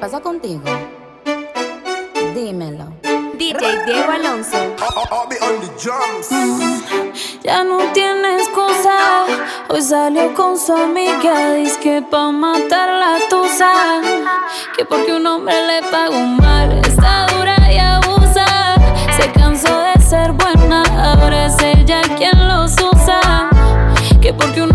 pasa contigo? Dímelo. DJ Diego Alonso. ya no tiene excusa. Hoy salió con su amiga. Dice que pa' matar la tusa. Que porque un hombre le pagó mal. Está dura y abusa. Se cansó de ser buena. Ahora es ella quien los usa. Que porque un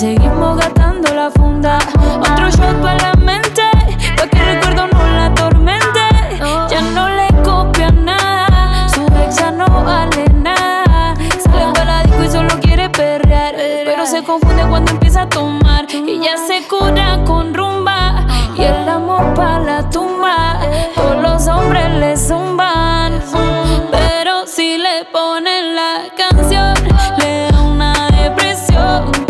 Seguimos gastando la funda. Otro shot para la mente, pa' que el recuerdo no la atormente. Ya no le copia nada, su ex ya no vale nada. Sale para la disco y solo quiere perrear, pero se confunde cuando empieza a tomar. Y ya se cura con rumba y el amor para la tumba. Todos los hombres le zumban, pero si le ponen la canción, le da una depresión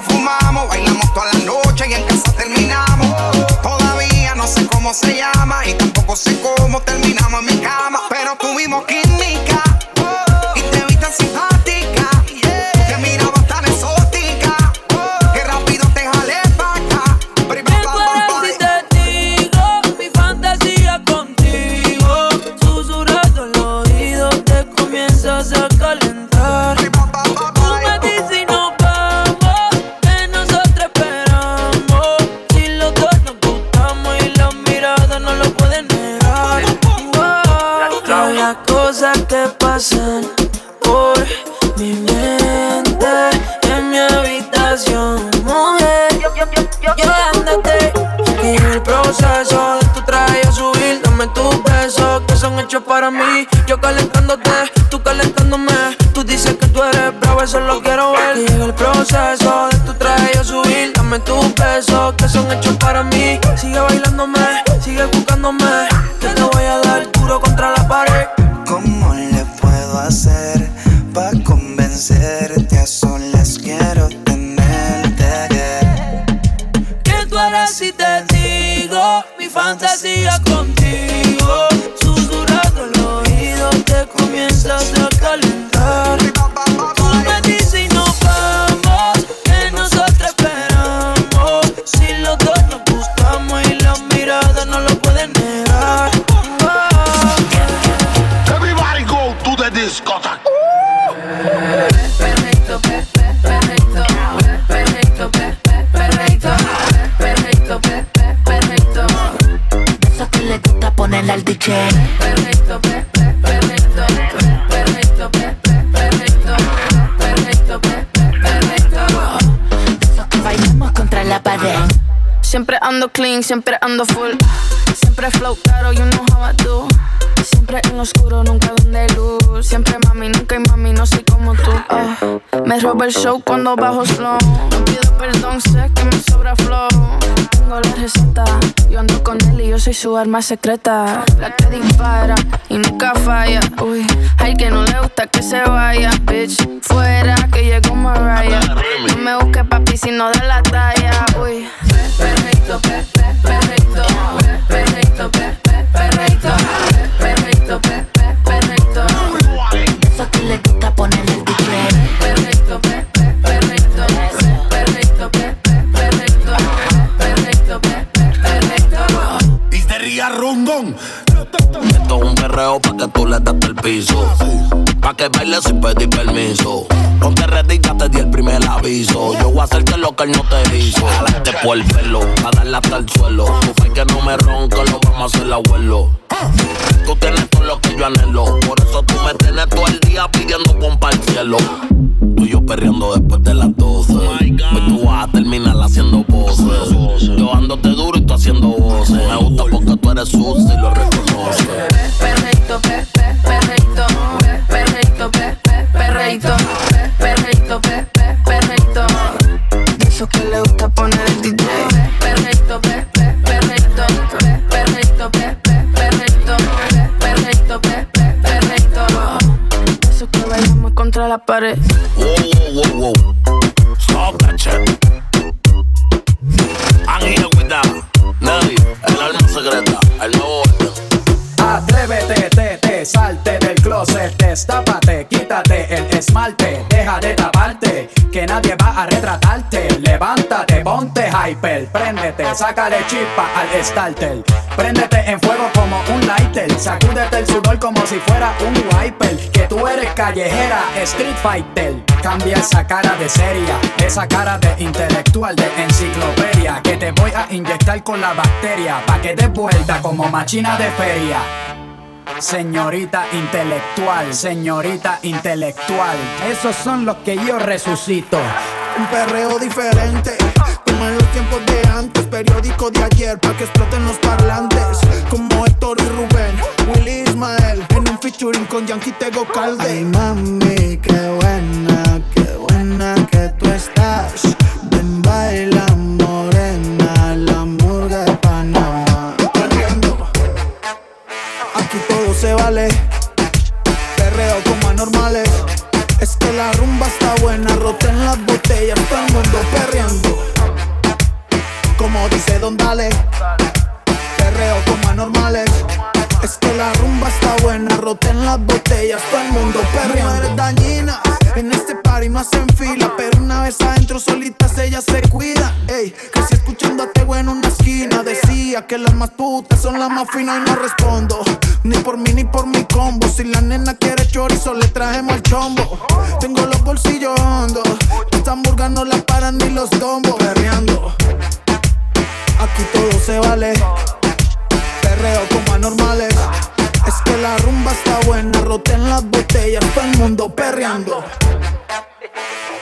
Fumamos bailamos toda la noche y en casa terminamos. Todavía no sé cómo se llama y tampoco sé cómo terminamos en mi cama pero tuvimos química Yo calentándote, siempre ando full. Siempre flow caro, you know how I do. Siempre en lo oscuro, nunca donde luz. Siempre mami, nunca hay mami, no soy como tú. Ah, me roba el show cuando bajo slow. No pido perdón, sé que me sobra flow. Tengo la receta, yo ando con él y yo soy su arma secreta. La que dispara y nunca falla. Uy, hay que no le gusta que se vaya, bitch. Fuera que llegó Mariah. No me busques papi si no da la talla. Que bailes sin pedir permiso. Ponte ready, ya te di el primer aviso. Yo voy a hacerte lo que él no te hizo. Jalarte por el pelo, a darle hasta el suelo. Tu fe que no me ronca, lo vamos a hacer abuelo. Tú tienes todo lo que yo anhelo. Por eso tú me tienes todo el día pidiendo pompa al cielo. Tú y yo perreando después de las 12. Hoy tú vas a terminar haciendo poses. Yo ándote duro y tú haciendo voces. Me gusta porque tú eres sucia y lo la pared. Wow, wow, wow, wow. Stop that shit. I'm here with that. Nelly, el alma secreta, el nuevo. Atrévete, te, te, salte del closet, destápate, quítate el esmalte, deja de taparte, que nadie va a retratarte. Levántate, ponte hyper, préndete, sácale chispa al starter. Préndete en fuego como un lighter, sacúdete el sudor como si fuera un wiper. Que tú eres callejera, street fighter. Cambia esa cara de seria, esa cara de intelectual, de enciclopedia. Que te voy a inyectar con la bacteria, pa' que des vuelta como machina de feria. Señorita intelectual, señorita intelectual. Esos son los que yo resucito. Un perreo diferente, como en los tiempos de antes. Periódico de ayer, pa' que exploten los parlantes. Como Héctor y Rubén, Willy Ismael. En un featuring con Yankee Tego Calde. Ay, mami, qué buena, qué buena que tú estás. Ven, baila, morena, la murga de Panamá. Aquí todo se vale. Perreo como anormales. Es que la rumba está buena, roten las botellas, todo el mundo perreando. Como dice Don Dale, perreo como anormales. Es que la rumba está buena, roten las botellas, todo el mundo perreando. Mujeres dañinas, en este party no hacen fila, pero una vez adentro solitas ellas se cuidan. Ey, casi escuchando a Tego en una esquina, decía que las más putas son las más finas y no respondo. Ni por mí ni por mi combo. Si la nena quiere chorizo, le trajemos el chombo. Tengo los bolsillos hondos. Esta hamburga no la paran ni los tombos. Perreando. Aquí todo se vale. Perreo como anormales. Es que la rumba está buena. Roten las botellas. Todo el mundo perreando.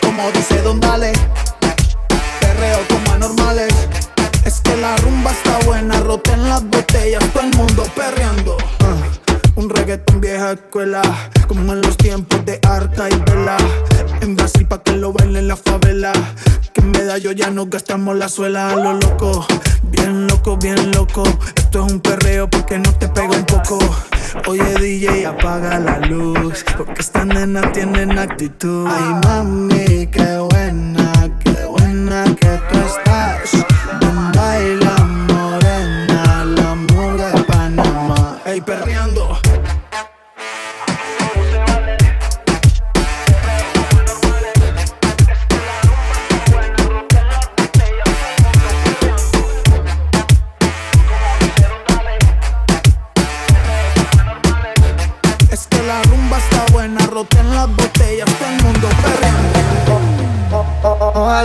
Como dice Don Dale. Perreo como anormales. Es que la rumba está buena, roten las botellas, todo el mundo perreando. Un reggaetón vieja escuela, como en los tiempos de Arca y Vela. En Brasil pa' que lo bailen en la favela. Que en medallo ya no gastamos la suela a lo loco. Bien loco, bien loco. Esto es un perreo porque no te pega un poco. Oye DJ, apaga la luz. Porque esta nena tienen actitud. Ay mami, qué buena, qué buena que tú estás.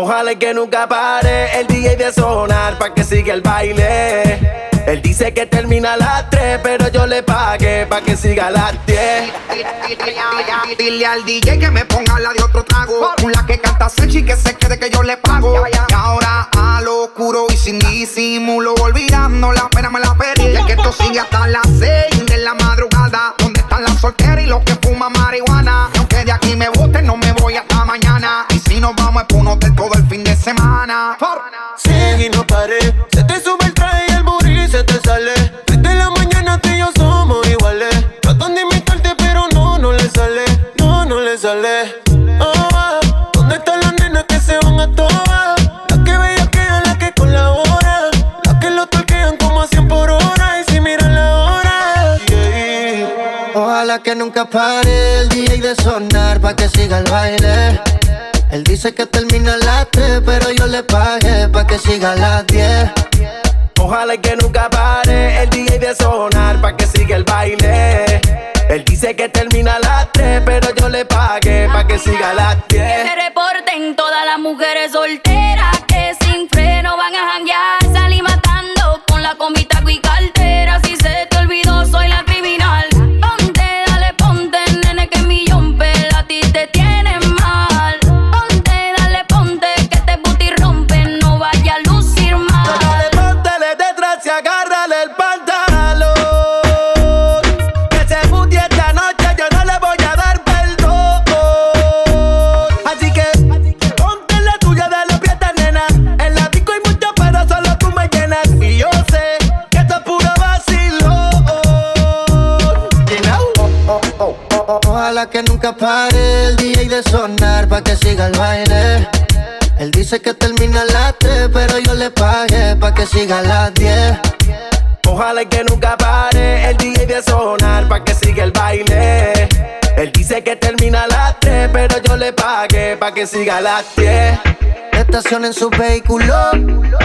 Ojalá que nunca pare el DJ de sonar pa' que siga el baile. Él dice que termina a las 3, pero yo le pagué pa' que siga a las 10. Dile al DJ que me ponga la de otro trago. La que canta Sechi que se quede que yo le pago. Y ahora a lo oscuro y sin disimulo, olvidando la pena me la perdí. Y es que esto sigue hasta las 6 de la madrugada. ¿Dónde están las solteras y los que fuman marihuana? Y aunque de aquí me boten, no me voy hasta mañana. Y si nos vamos es por un hotel todo el fin de semana. Sigue y no Ojalá que nunca pare el DJ de sonar pa' que siga el baile. Él dice que termina a las 3, pero yo le pagué pa' que siga a las 10. Ojalá que nunca pare el DJ de sonar pa' que siga el baile. Él dice que termina a las 3, pero yo le pagué pa' que siga a las Que 10. se reporten todas las mujeres solteras que sin freno van a janguear. Que nunca pare el DJ de sonar pa' que siga el baile. Él dice que termina a las 3, pero yo le pagué pa' que siga a las 10. Ojalá que nunca pare el DJ de sonar pa' que siga el baile. Él dice que termina a las 3, pero yo le pagué pa' que siga a las 10. Estacionen su vehículo,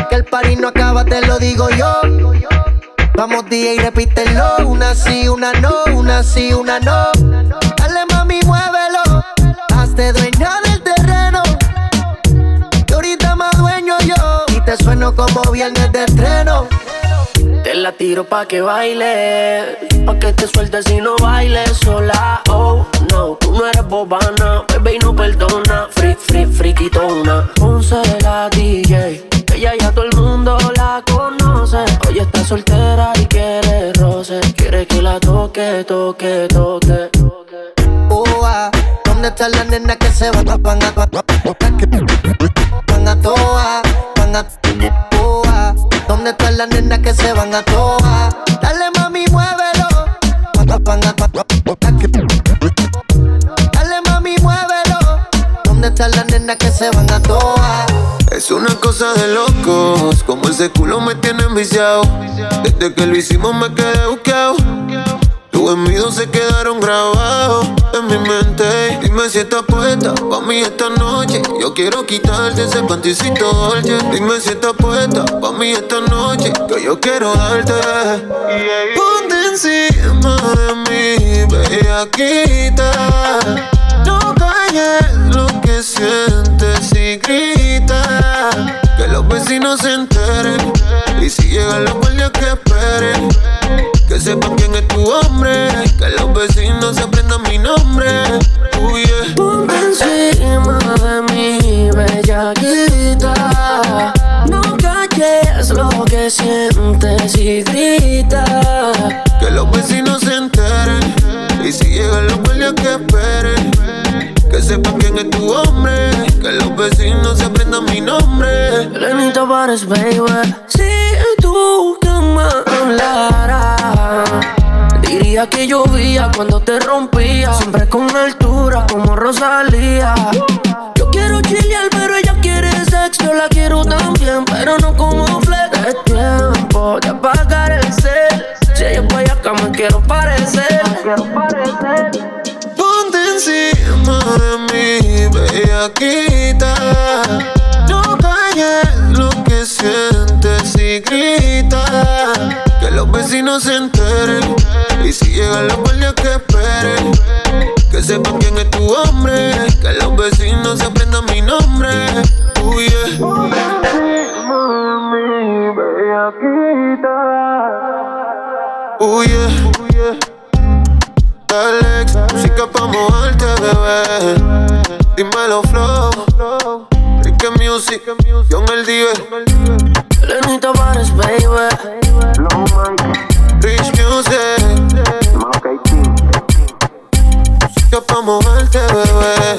que el party no acaba, te lo digo yo. Vamos DJ, repítelo, una sí, una no, una sí, una no. Muévelo, hazte dueña del terreno. Que ahorita más dueño yo, y te sueno como viernes de estreno. Te la tiro pa' que baile, pa' que te sueltes y no bailes sola. Oh, no, tú no eres bobana, bebé y no perdona. Free, free, friquitona. Ponce la DJ, ella ya todo el mundo la conoce. Hoy está soltera y quiere roce, quiere que la toque, toque, toque. Ua, ¿Dónde están las nenas que se van a van a van a toa, van a Ua, ¿Dónde están las nenas que se van a toa? Dale mami, muévelo. Van a- van a- Dale mami, muévelo. ¿Dónde están las nenas que se van a toa? Es una cosa de locos, como ese culo me tiene enviciado. Desde que lo hicimos me quedé buqueado. Tus envidios se quedaron grabados en mi mente. Dime si estás puesta pa' mí esta noche. Yo quiero quitarte ese panticito dolce. Dime si estás puesta pa' mí esta noche. Que yo quiero darte. Ponte encima de mí, bellaquita. No calles lo que sientes y grita. Que los vecinos se enteren. Y si llegan los guardias que esperen. Que sepan quién es tu hombre. Que los vecinos se aprendan mi nombre. Uy, yeah. Ponte encima de mí, bellaquita. No calles lo que sientes y grita. Que los vecinos se enteren. Y si llegan los guardias que esperen que sepan quién es tu hombre. Que los vecinos se aprendan mi nombre. Lenito Pares, baby. Si tú que me hablaras, diría que llovía cuando te rompía. Siempre con altura, como Rosalía. Yo quiero chilear, pero ella quiere sexo. La quiero también, pero no como flex. Es tiempo de apagar el cel. Si ella es acá, me quiero parecer. Me quiero parecer encima de mí, bellaquita. No calles lo que sientes y grita. Que los vecinos se enteren. Y si llegan los guardias que esperen. Que sepan quién es tu hombre. Que los vecinos se aprendan mi nombre. Uy, yeah. Encima yeah. Calex. Música pa' moverte, bebé. Dímelo, flow. Rica Music, John el Dive. Lenito Pares, baby. Rich Music. Música pa' moverte, bebé.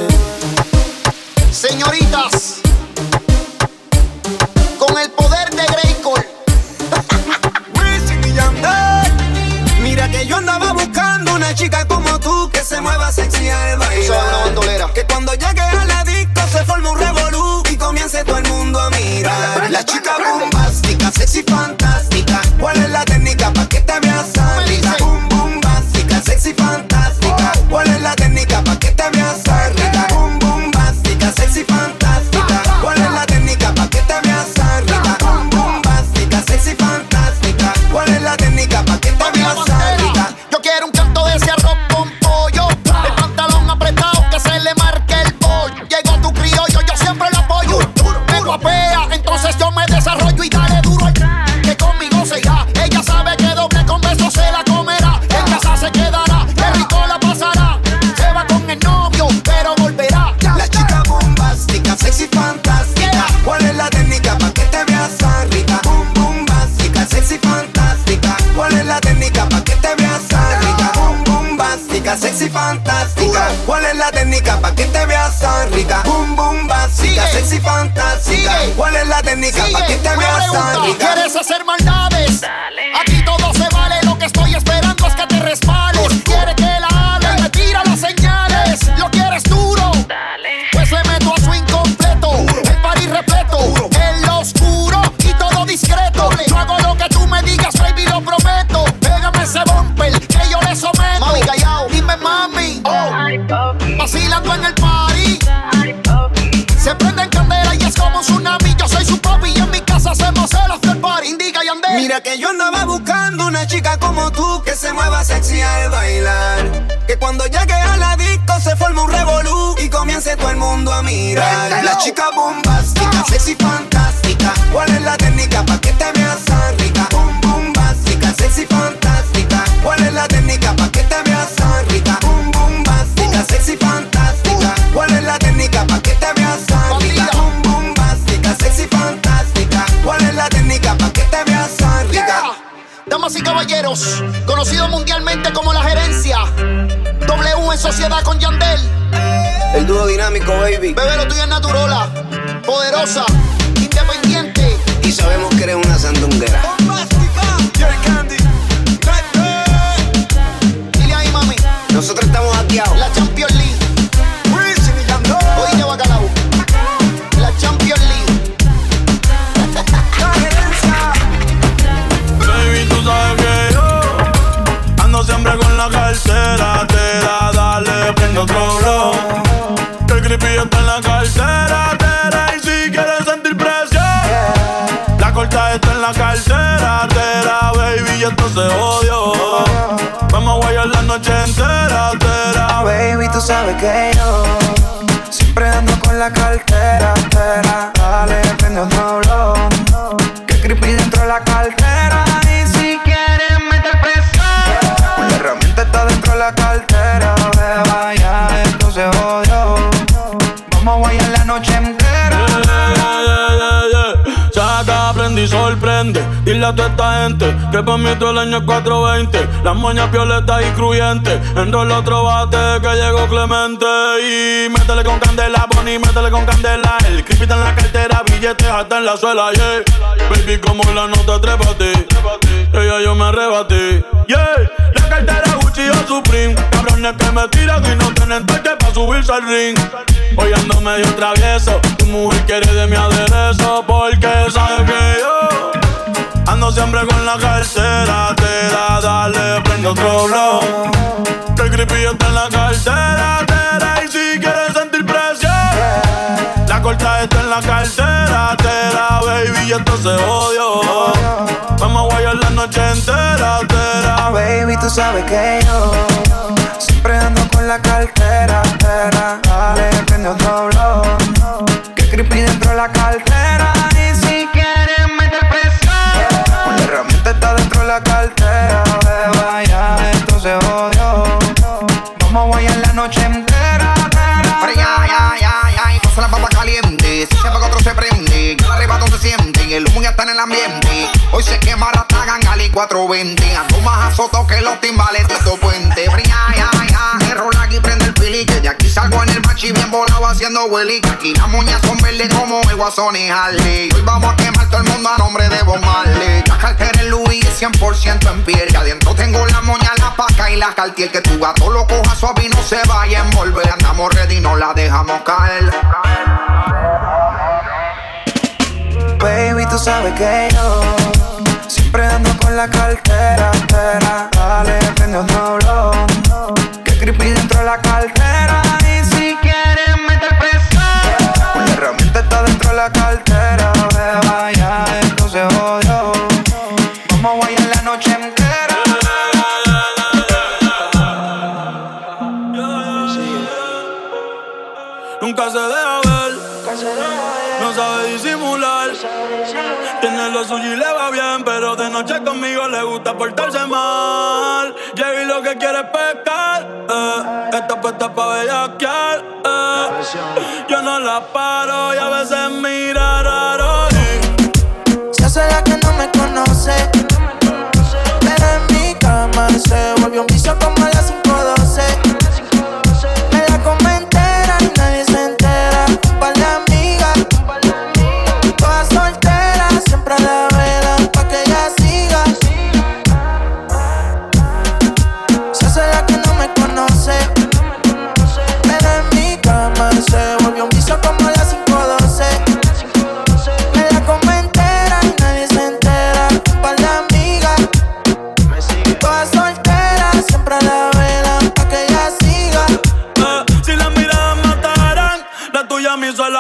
Suela. Baby, como la nota, trépate. Ella yo me arrebaté, yeah. La cartera Gucci o Supreme. Cabrones que me tiran y no tienen toque para subirse al ring. Hoy ando medio travieso. Tu mujer quiere de mi aderezo porque sabe que yo ando siempre con la cartera. Te da, dale, prende otro blow. El creepy está en la cartera. La corta está en la cartera. Te da, baby, y esto se odio. Vamos a guayar la noche entera. Te da, baby, tú sabes que yo siempre ando con la cartera. Tera, dale, prende otro blow. Que creepy dentro de la cartera. Y si quieres meter presión, una herramienta está dentro de la cartera. Vaya, esto se jodió. Vamos a guayar la noche entera. Ya, y pasa la papa caliente. Si se apaga otro se prende, el arrebato se siente. El humo ya está en el ambiente. Hoy se quema Ratagan Ali 420. Ando más azoto que los timbales de estos puentes. Pero ya, ya, rola aquí prende Que de aquí salgo en el machi bien volado haciendo willy. Que aquí las moñas son verdes como el guasón y Harley. Hoy vamos a quemar todo el mundo a nombre de Bob Marley. La cartera en Louis es 100% en piel. Y adentro tengo la moña, la paca y la cartier. Que tu gato lo coja suave y no se vaya a envolver. Andamos ready, no la dejamos caer. Baby, tú sabes que yo siempre ando con la cartera. Tera, dale, prende otro. Creepy dentro de la cartera. Y si quieres meter presión, una herramienta está dentro de la cartera. Ve, vaya, está pa' bellaquear. Eh. Yo no la paro y a veces mira raro. y Se hace la que no me conoce. Pero en mi cama se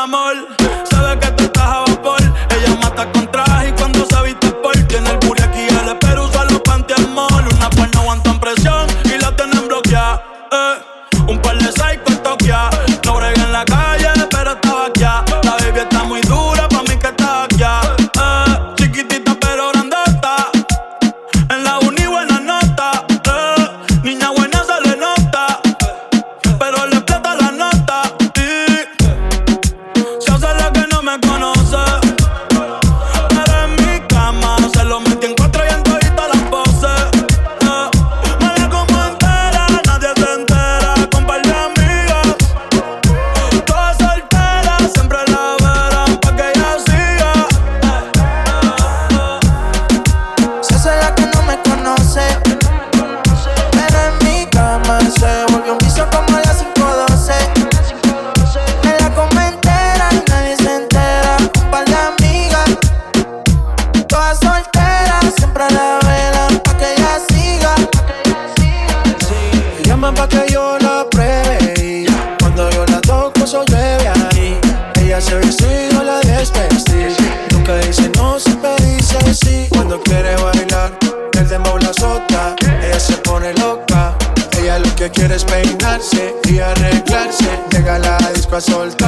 amor. La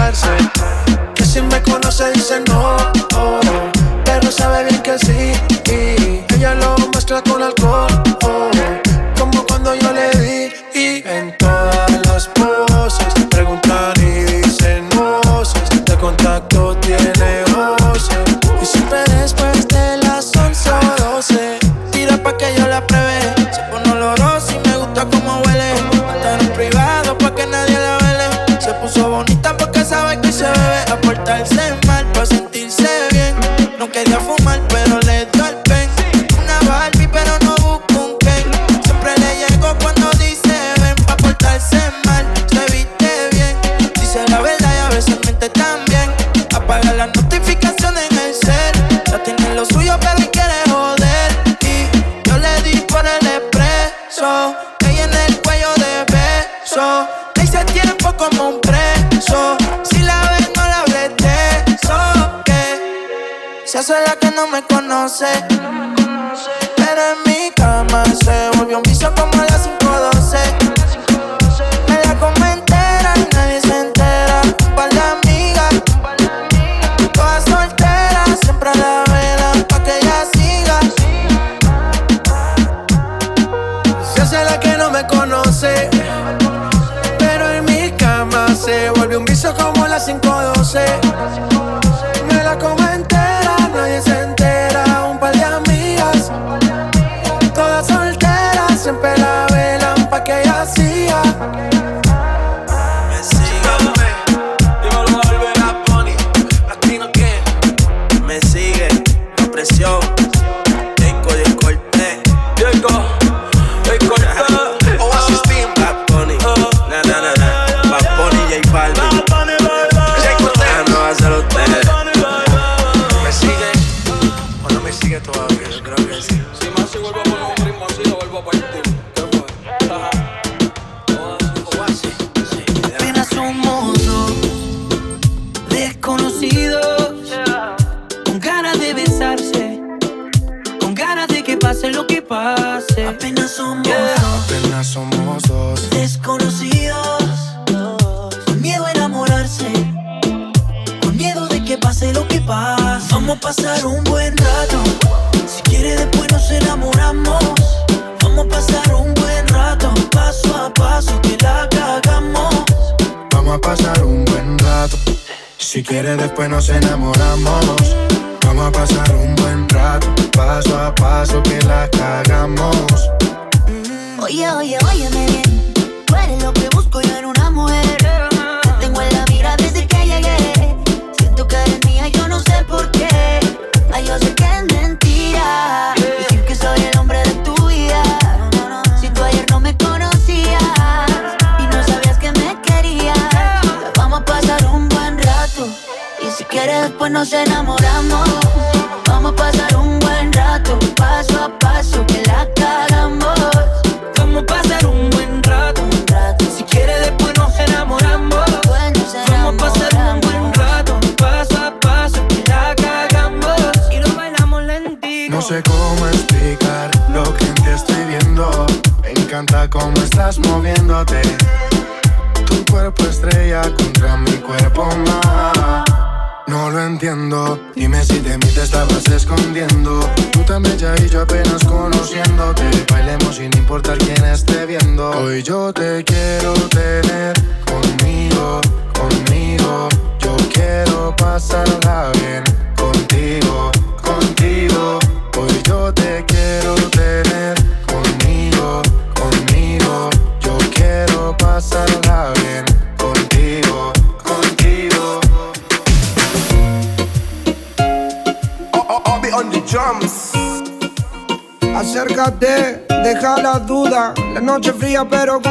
no te quiero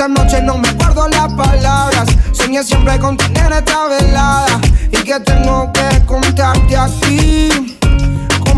Esta noche no me guardo las palabras. Soñé siempre con tener esta velada y que tengo que contarte a ti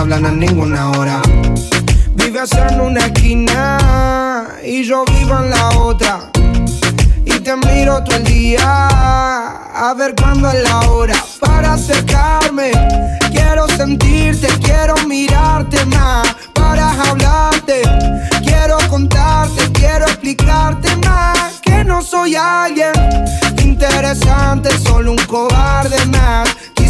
hablan a ninguna hora. Vives en una esquina y yo vivo en la otra. Y te miro todo el día a ver cuándo es la hora para acercarme. Quiero sentirte, quiero mirarte más para hablarte. Quiero contarte, quiero explicarte más que no soy alguien interesante, solo un cobarde más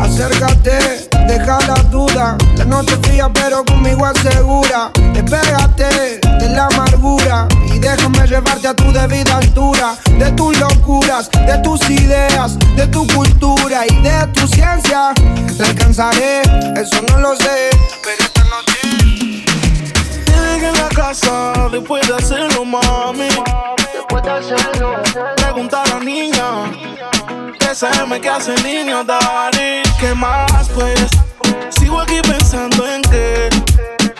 Acércate, deja la duda. La noche fría, pero conmigo asegura. Despégate de la amargura y déjame llevarte a tu debida altura. De tus locuras, de tus ideas, de tu cultura y de tu ciencia. La alcanzaré, eso no lo sé, pero esta noche. Llegué en la casa después de hacerlo, mami. Después de hacerlo, pregunta a la niña SM que hace el niño, Dari. ¿Qué más, pues? Sigo aquí pensando en qué.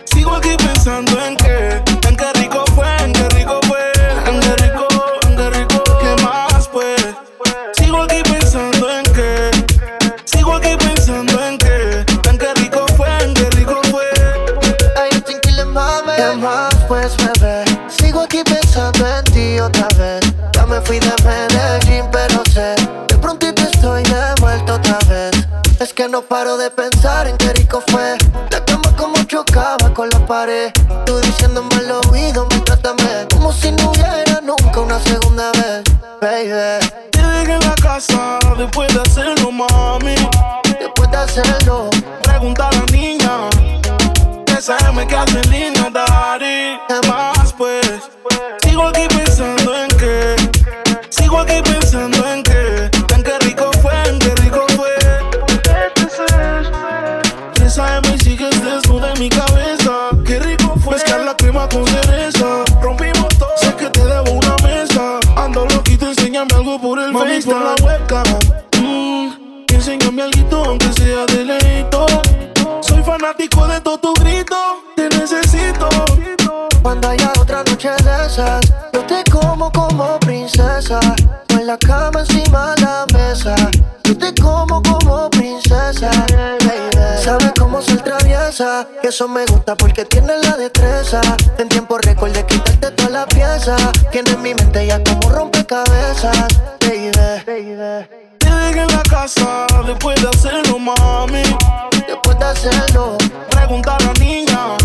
Sigo aquí pensando en qué. En qué rico fue, en qué rico fue. En qué rico, en qué rico. ¿Qué más, pues? Sigo aquí pensando en qué. Sigo aquí pensando en qué. En qué rico fue, en qué rico fue. Ay, tranquila, mami. ¿Qué más, pues, bebé? Sigo aquí pensando en ti otra vez. Ya me fui de no paro de pensar en qué rico fue. La cama como chocaba con la pared. Tú diciéndome al oído, me trátame como si no hubiera nunca una segunda vez, baby. Llegué en la casa después de hacerlo, mami. Después de hacerlo, pregunta a la niña. Que sabe que hace el niño, daddy. ¿Qué más, pues? Sigo aquí pensando en qué. Sigo aquí pensando por la webcam. Mm, enséñame algo aunque sea de leito. Soy fanático de todo tu grito. Te necesito. Cuando haya otra noche de esas, yo te como como princesa. O en la cama encima de la mesa. Yo te como como princesa. Sabes cómo ser traviesa. Y eso me gusta porque tienes la destreza. En tiempo récord de quitarte pieza. Tienes mi mente ya como rompecabezas. Baby. Llegué en la casa después de hacerlo, mami. Después de hacerlo, pregunta a la niña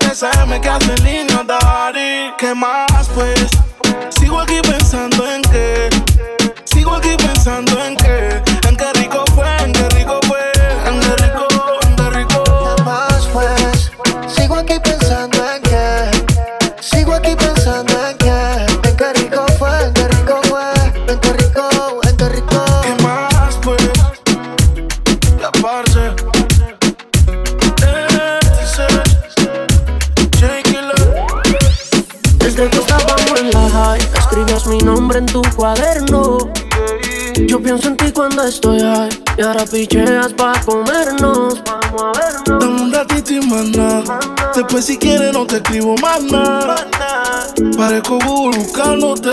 SM que hace niño, daddy. ¿Qué más, pues? Sigo aquí pensando en qué. Sigo aquí pensando escribías mi nombre en tu cuaderno. Yo pienso en ti cuando estoy high Y ahora picheas pa' comernos. Vamos a vernos Dame un ratito y más Después si quieres no te escribo más nada. Parezco Google buscándote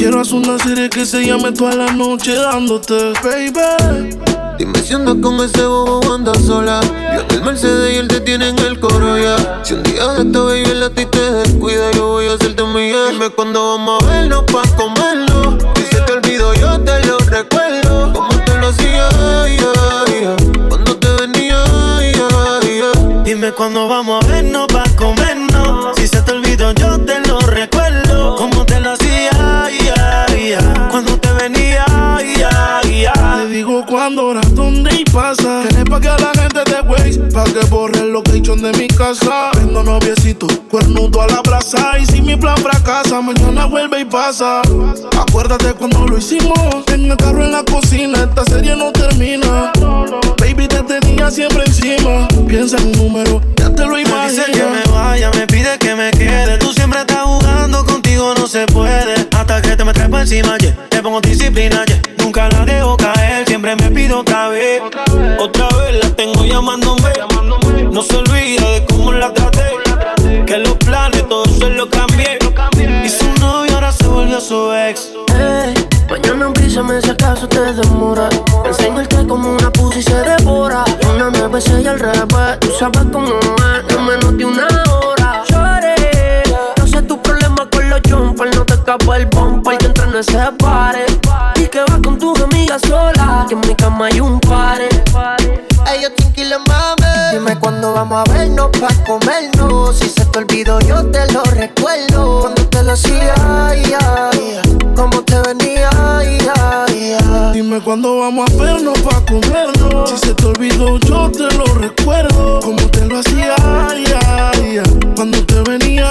Quiero hacer una serie que se llame toda la noche dándote Baby. Dime si andas con ese bobo andas sola. Yo en el Mercedes y él te tiene en el coro ya Si un día de esta baby el a ti te descuida Yo voy a hacerte un millón. Dime cuándo vamos a vernos pa' comerlo. Si se te olvidó yo te lo recuerdo. Como te lo hacía, Cuando te venía, Dime cuándo vamos a vernos pa' comernos. Si se te olvidó yo te lo recuerdo te lo Cuando te venía, Te digo cuándo que a la gente de Waze, pa' que borre el location de mi casa. Tengo noviecito, cuernudo a la plaza. Y si mi plan fracasa, mañana vuelve y pasa. Acuérdate cuando lo hicimos, en el carro en la cocina. Esta serie no termina. Baby, te tenía siempre encima. Piensa en un número, ya te lo imaginas. dice que me vaya, me pide que me quede. Tú siempre estás jugando, contigo no se puede. Hasta que te me trepa encima, yeah. Te pongo disciplina, yeah. Nunca la dejo caer, siempre me pido otra vez. Otra vez la tengo llamándome. No se olvida de cómo la traté. Que los planes todos se lo cambié. Y su novio ahora se volvió su ex. Hey, mañana avísame si acaso te demora. Me que como una pussy se devora. Una nueve y al revés. Tú sabes cómo es, no menos de una hora. Lloré, no sé tu problema con los jumpers. No te escapa el bumper que entre en ese pare. Y que vas con tus amigas sola. Que en mi cama hay un pare. Ellos mami. Dime cuándo vamos a vernos pa' comernos. Si se te olvidó, yo te lo recuerdo. Cuando te lo hacía, ay, ay, cómo te venía, ay. Dime cuándo vamos a vernos pa' comernos. Si se te olvidó, yo te lo recuerdo. Como te lo hacía. Cuando te venía,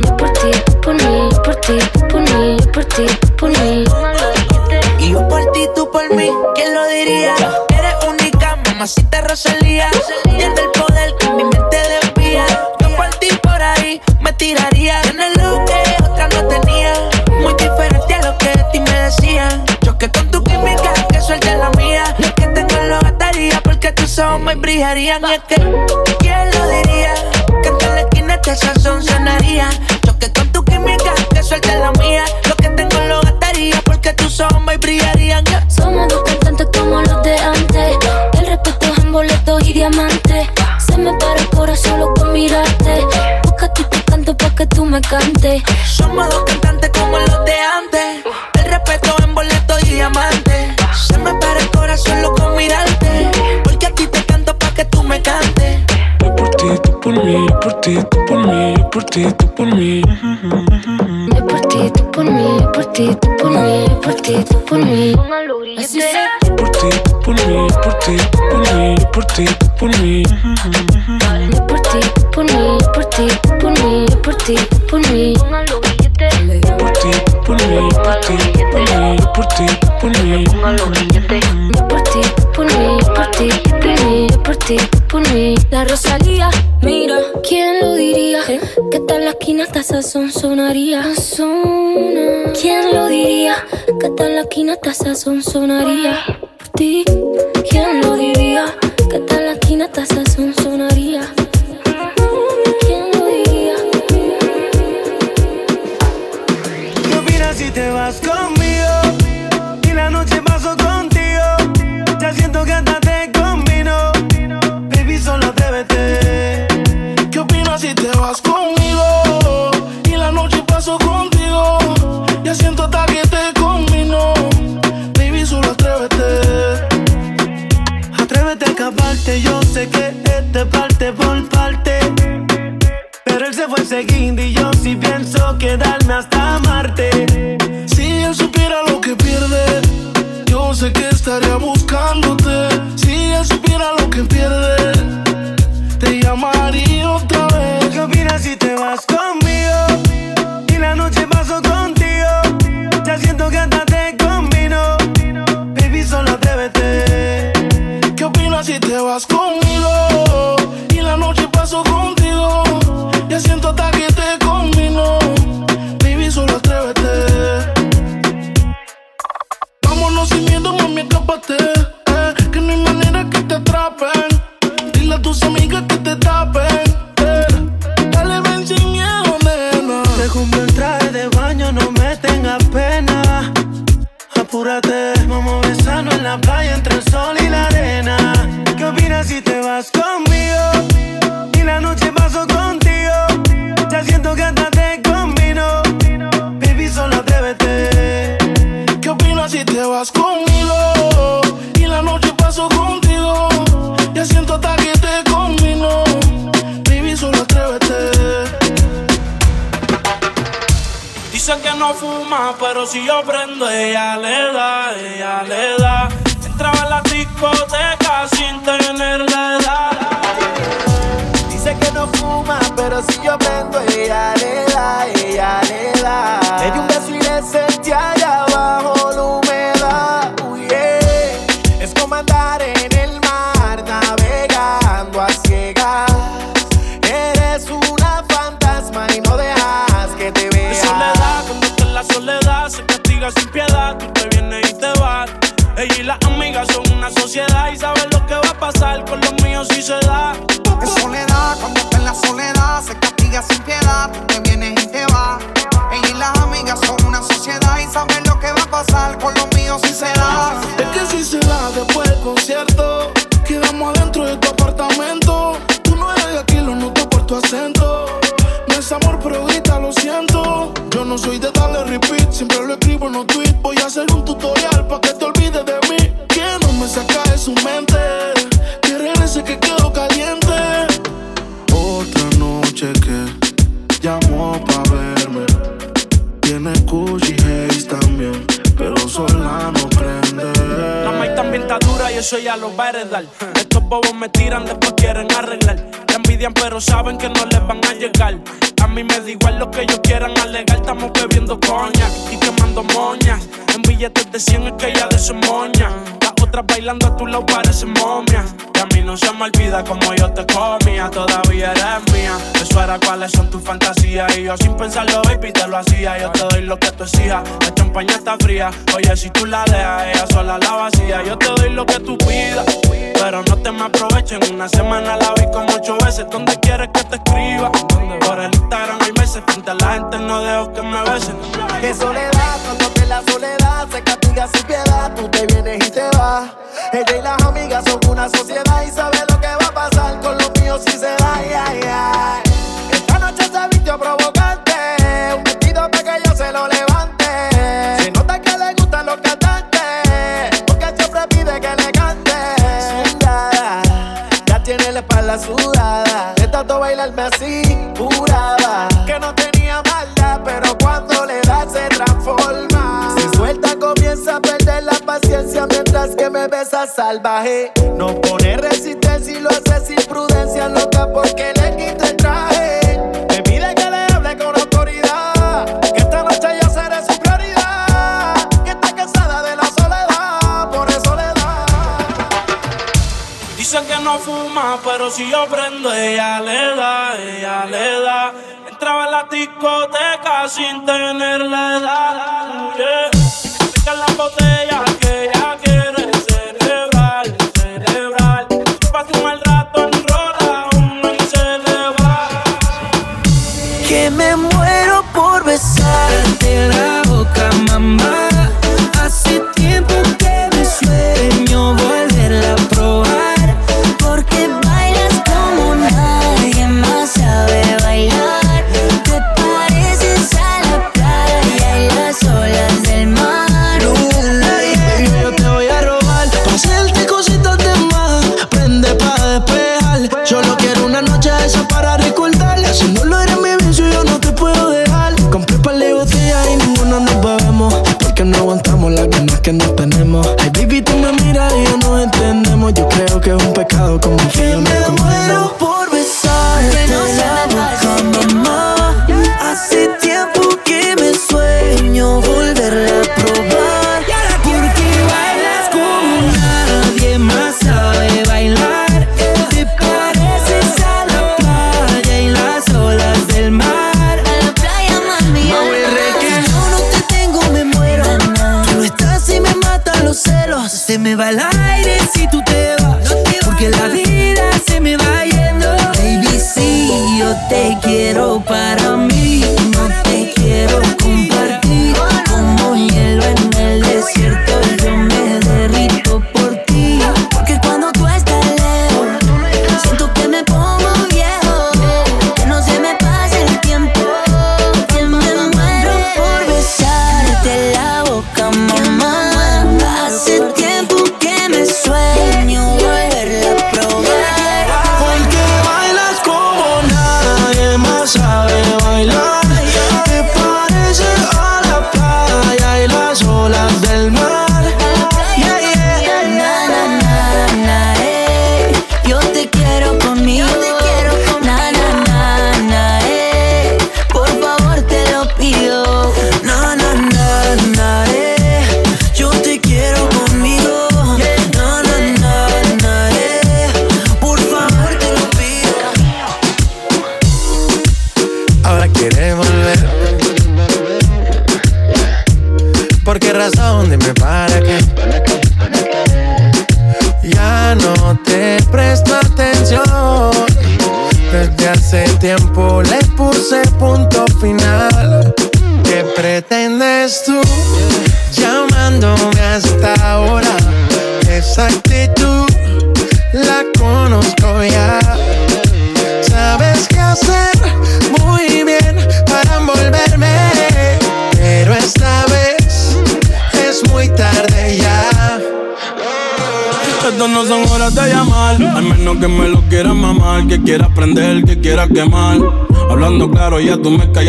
Y es que, ¿quién lo diría? Que en la esquina este sazón sonaría. Choque con tu química, que suelte la mía. Lo que tengo lo gastaría porque tus ojos me brillarían. Somos dos cantantes como los de antes. El respeto es en boletos y diamantes. Se me para el corazón solo con mirarte. Busca te canto pa' que tú me cantes. Somos dos ti, tú por mí, por ti, tú por mí. Yo por ti, tú por mí, yo por ti, tú por mí, yo por ti, tú por mí. Póngalo Por ti, tú por mí, por ti, tú por mí, por ti, tú por mí. Yo por ti, tú por mí, yo por ti, tú por mí, yo por ti, tú por mí. Billete. Por ti, tú por mí, por ti, tú por mí, por ti, tú por mí. Yo por ti, tú por mí, yo por ti, tú por mí, yo por ti, tú por mí. La Rosalía, ¿quién lo diría? Que tal la esquina hasta sazón sonaría. ¿Quién lo diría? Que tal la esquina hasta sazón sonaría. Por ti, ¿quién lo diría? Dice que no fuma, pero si yo prendo, ella le da, ella le da. Entraba en la discoteca sin tener la edad. Dice que no fuma, pero si yo prendo, ella le da, ella le da. Le un beso y le sentí allá abajo castiga sin piedad. Tú te vienes y te vas. Ella y las amigas son una sociedad y saben lo que va a pasar con los míos si se da. En soledad, cuando está en la soledad, se castiga sin piedad. Tú te vienes y te vas. Ella y las amigas son una sociedad y saben lo que va a pasar con los míos si se da. Es que si se da después del concierto, quedamos adentro de tu apartamento. Tú no eres de aquí, lo noto por tu acento. No es amor, pero grita, lo siento. Yo no soy de darle eso ya lo va a. Estos bobos me tiran, después quieren arreglar. Pero saben que no les van a llegar. A mí me da igual lo que ellos quieran alegar. Estamos bebiendo coña y quemando moñas. En billetes de 100 es que ya de su moña. Las otras bailando a tu lado parecen momias. Y a mí no se me olvida como yo te comía. Todavía eres mía. Eso era cuáles son tus fantasías. Y yo sin pensarlo, baby, te lo hacía. Yo te doy lo que tú exijas. La champaña está fría. Oye, si tú la dejas, ella sola la vacía. Yo te doy lo que tú pidas. Pero no te me aprovechen. Una semana la vi como ocho veces. ¿Dónde quieres que te escriba? Por el Instagram hay meses. Frente a la gente no dejo que me besen. Que soledad, cuando te la soledad se castiga sin piedad. Tú te vienes y te vas. Ella y las amigas son una sociedad y sabe me besa salvaje. No pone resistencia y lo hace sin prudencia, loca porque le quito el traje. Me pide que le hable con autoridad, que esta noche yo seré su prioridad. Que está cansada de la soledad, por eso le da. Dicen que no fuma, pero si yo prendo, ella le da, ella le da. Entraba en la discoteca sin tener la edad. Yeah. La botella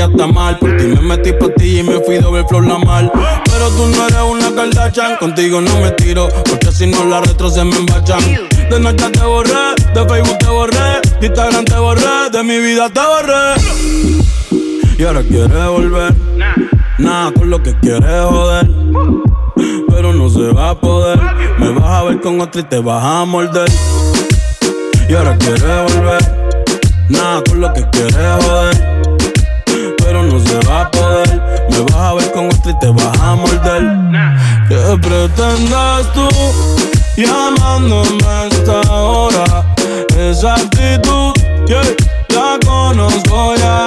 Por ti me metí pa' ti y me fui doble flor la mal. Pero tú no eres una Kardashian, contigo no me tiro, porque si no la retro se me embachan. De noche te borré, de Facebook te borré, de Instagram te borré, de mi vida te borré. Y ahora quieres volver, nada con lo que quieres joder. Pero no se va a poder, me vas a ver con otro y te vas a morder. Y ahora quieres volver Nada con lo que quieres joder. No se va a poder. Me vas a ver con otro y te vas a morder. ¿Qué pretendes tú llamándome a esta hora? Esa actitud, yeah, la conozco ya.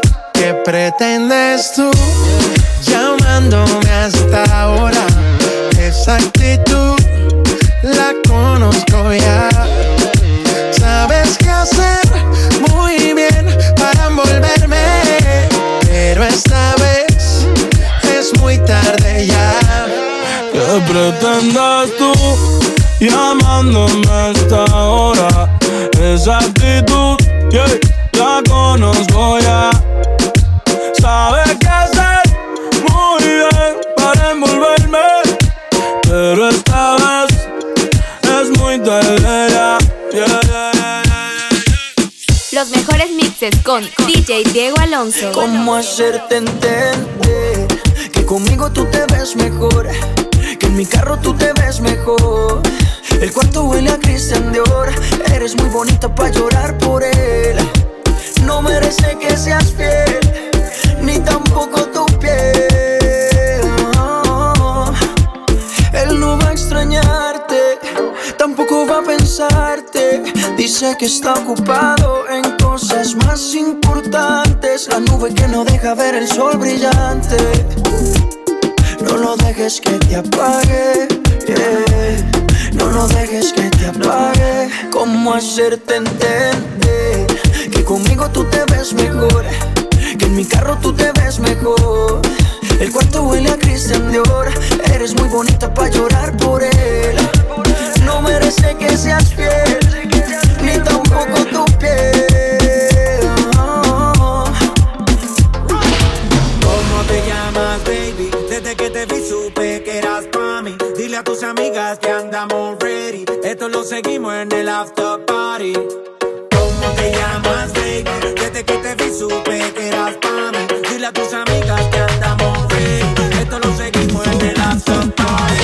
¿Qué pretendes tú llamándome hasta ahora? Esa actitud la conozco ya. Sabes qué hacer muy bien para envolverme. Pero esta vez es muy tarde ya. ¿Qué pretendes tú llamándome a esta hora? Esa actitud, la conozco ya. Sabes qué hacer muy bien para envolverme. Pero esta vez es muy tarde ya. Yeah, yeah, yeah, yeah. Los mejores mixes con DJ Diego Alonso. ¿Cómo hacerte entender que conmigo tú te ves mejor? Que en mi carro tú te ves mejor. El cuarto huele a Christian Dior. Eres muy bonita para llorar por él. No merece que seas fiel, ni tampoco tu piel. Él no va a extrañarte, tampoco va a pensarte. Dice que está ocupado en cosas más importantes. La nube que no deja ver el sol brillante. No lo dejes que te apague. No lo dejes que te apague. ¿Cómo hacerte entender que conmigo tú te ves mejor? En mi carro tú te ves mejor. El cuarto huele a Christian Dior. Eres muy bonita para llorar por él. No merece que seas fiel, ni tampoco tu piel. ¿Cómo te llamas, baby? Desde que te vi supe que eras pa' mí. Dile a tus amigas que andamos ready. Esto lo seguimos en el after party. Supe que eras pa' mí. Dile a tus amigas que andamos ready. Esto lo seguimos en el after party.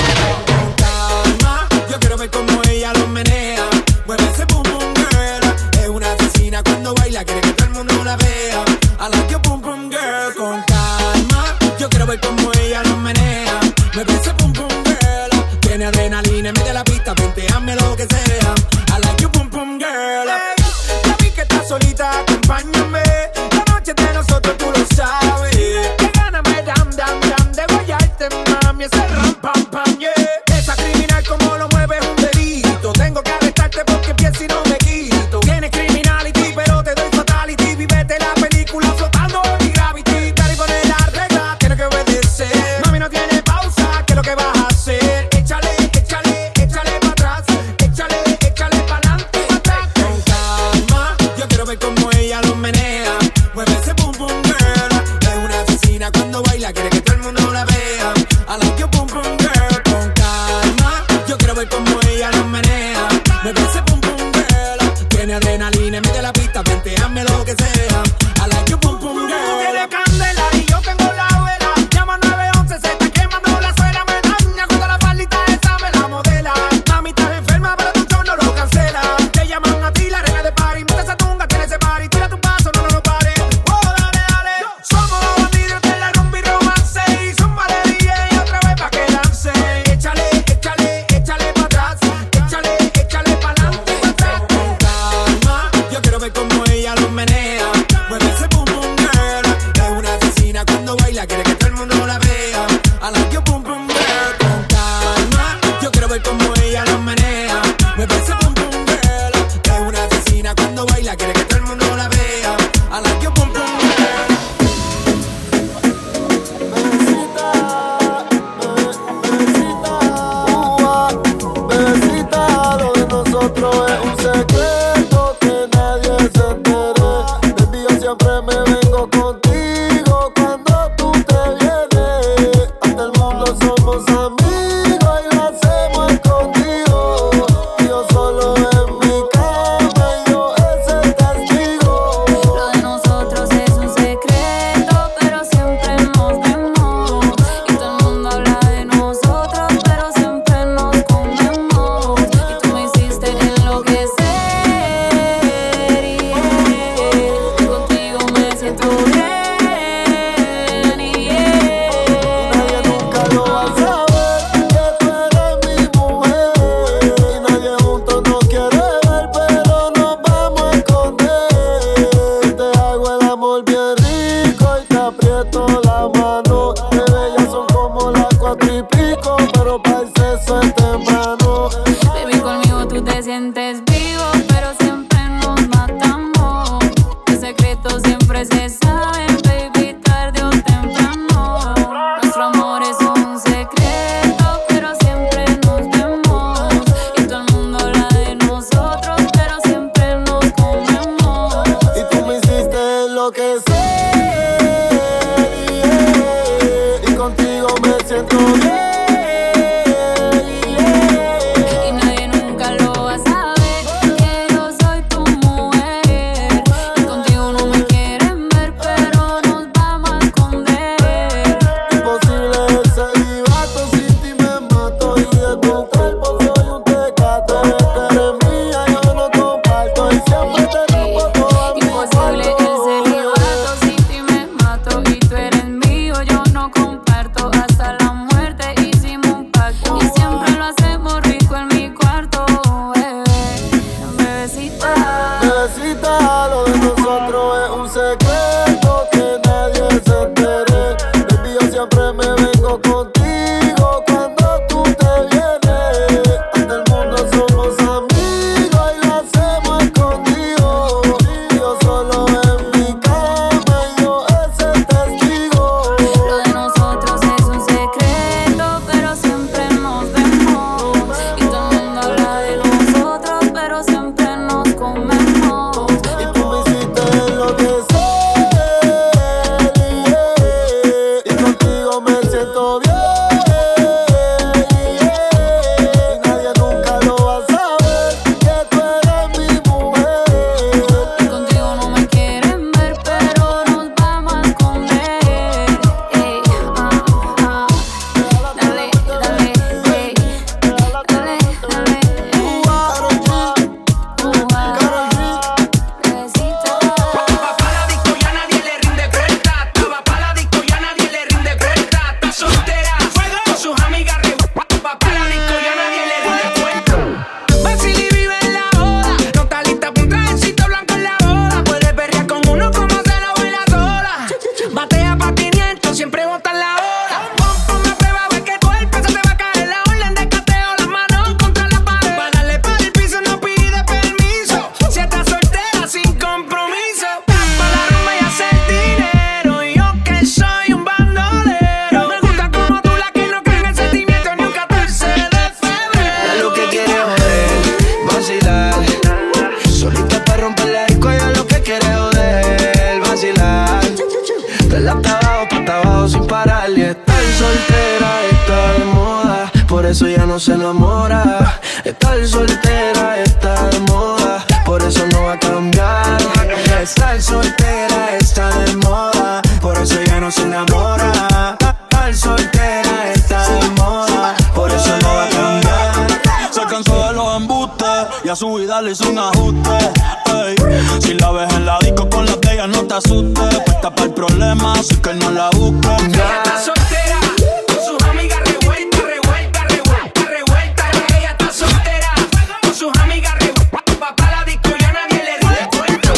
Te asustes. Puesta para el problema, así que no la busques. Ella está soltera, con sus amigas revuelta, revuelta, revuelta, revuelta. Ella está soltera, con sus amigas revuelta. Pa' pa' la disco ya nadie le cuenta.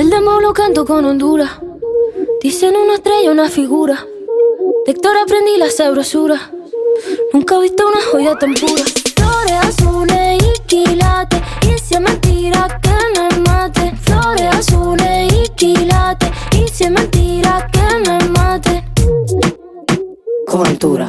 El demo lo canto con Honduras. Dicen una estrella, una figura. De Héctor aprendí la sabrosura. Nunca he visto una joya tan pura. Flores azules y quilates. Y si es mentira que me mate. Flores azules y si es mentira que me mate. Con altura.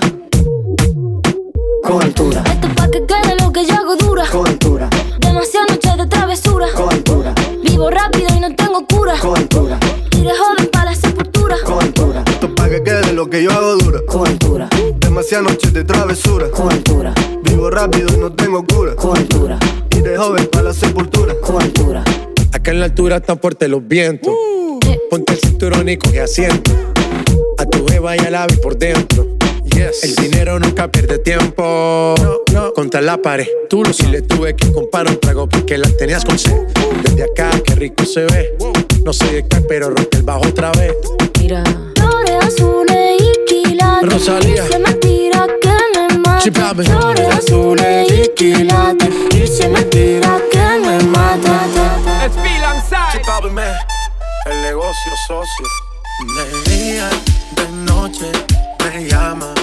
Con altura. Esto es pa' que quede lo que yo hago dura. Con altura. Demasiadas noches de travesura. Con altura. Vivo rápido y no tengo cura. Con altura. Iré joven para la sepultura. Con altura. Esto es pa' que quede lo que yo hago dura. Con altura. Demasiadas noches de travesura. Con altura. Vivo rápido y no tengo cura. Con altura. Iré joven para la sepultura. Con altura. Acá en la altura están fuertes los vientos. Ponte el cinturón y coge asiento. A tu beba y al ave por dentro. El dinero nunca pierde tiempo. Contra la pared. Tú lo si le tuve que comprar un trago porque la tenías con sed. Desde acá, qué rico se ve. No sé de qué, pero rompe el bajo otra vez. Mira. Flores azules y quilates. Rosalía. Y si es mentira que me. Sí, papi. Flores azules y quilates. Y si es mentira que me mate. El negocio socio. De día, de noche, me llama.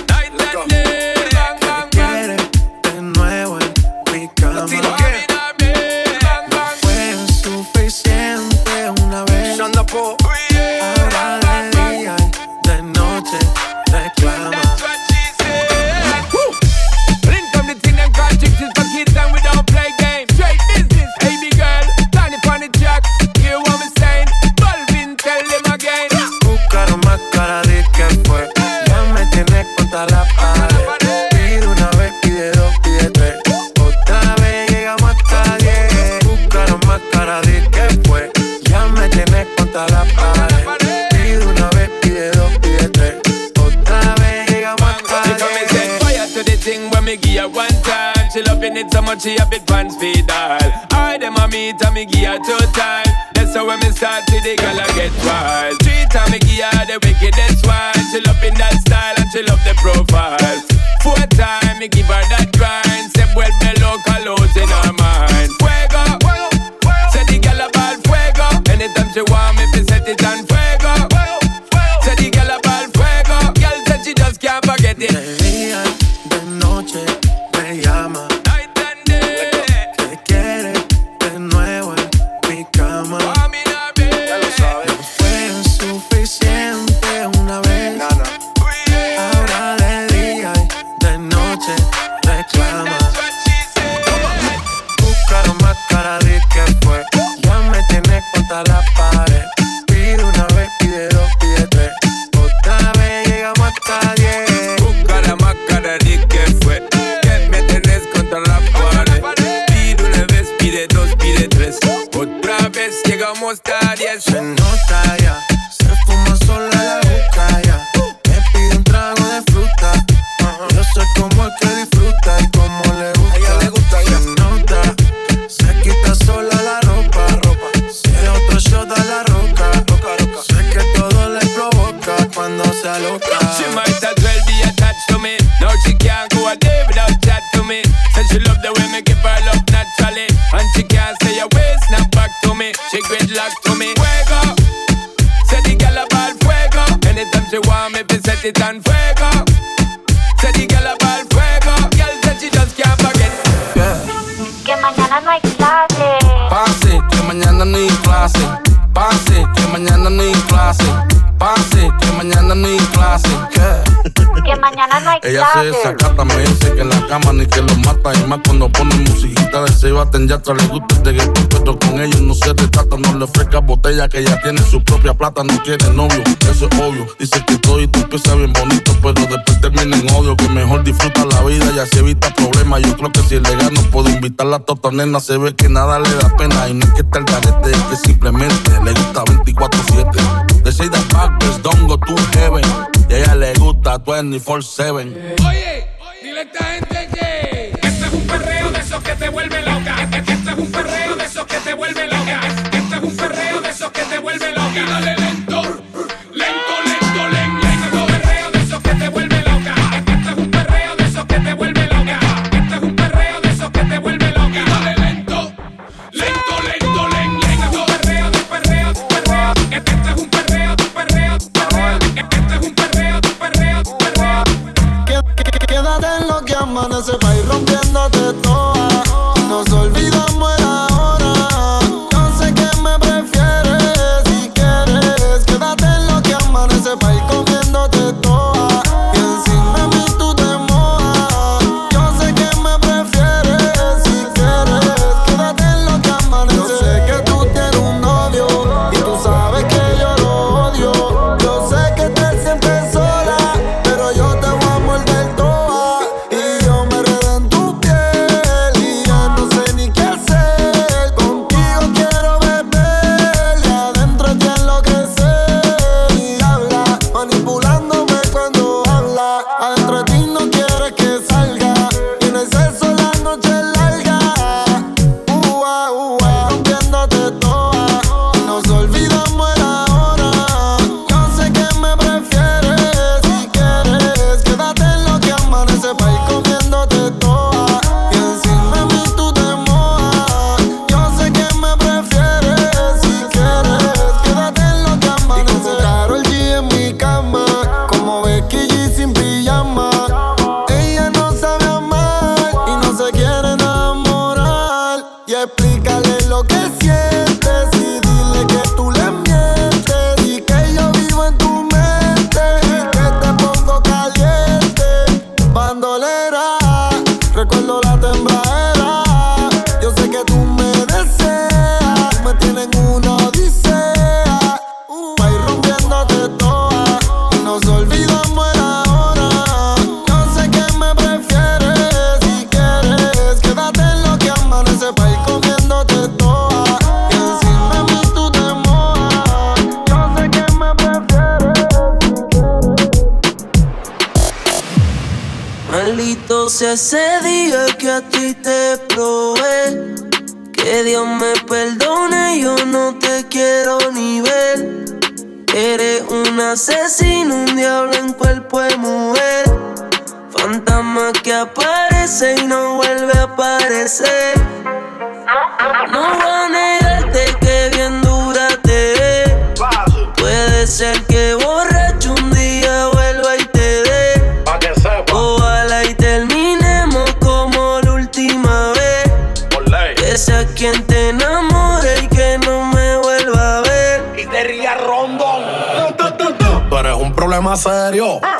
Me give her one time. She loving it so much she a bit pants feed all. I dem a meet and me give her two time. That's how when me start to the girl I get wild. Three time me give her the wickedest one. She loving that style and she love the profile. Four time me give her that grind. Say vuelve loca, los in her mind. Fuego, say the girl a ball fuego. Anytime she want me, fi set it on fuego. Say the girl a ball fuego. Girl said she just can't forget it. Llegamos a diez. Se nota ya, se fuma sola la boca ya. Me pide un trago de fruta. Yo sé cómo es que disfruta y cómo le gusta. ella le gusta ya. Se nota, se quita sola la ropa. ropa. Si es otro shot a la roca. roca, roca. Sé que todo le provoca cuando se aloca. She might as well be attached to me. Now she can't go a day without chat to me. Said she love the way me give her love naturally. And she can't say a want me, fi set it on fuego. Say the girl about fuego. Girl said she just can't forget. Que mañana no hay clase. Pase, que mañana no hay clase. Pase, que mañana no hay clase. Pase, que mañana no hay clase. Que mañana no hay Ella se clase. desacata, me dice que en la cama ni que lo mata. Y más cuando pone musiquita de se baten ya le gusta el reggaetón, pero con ellos no se trata, no le ofrezca botella que ella tiene su propia plata, no quiere novio, eso es obvio. Dice que todo y tú empieza bien bonito, pero después termina en odio, que mejor disfruta la vida y así evita problemas. Yo creo que si es legal no puedo invitarla a tota nena, se ve que nada le da pena y no es que esté el garete, es que simplemente le gusta 24-7. They say that backwards don't go to heaven, y a ella le gusta 24-7. Oye, dile a esta gente que este es un perreo de esos que te vuelve loca. Este es un perreo de esos lo que amanece pa' ir rompiéndote ese día que a ti te probé.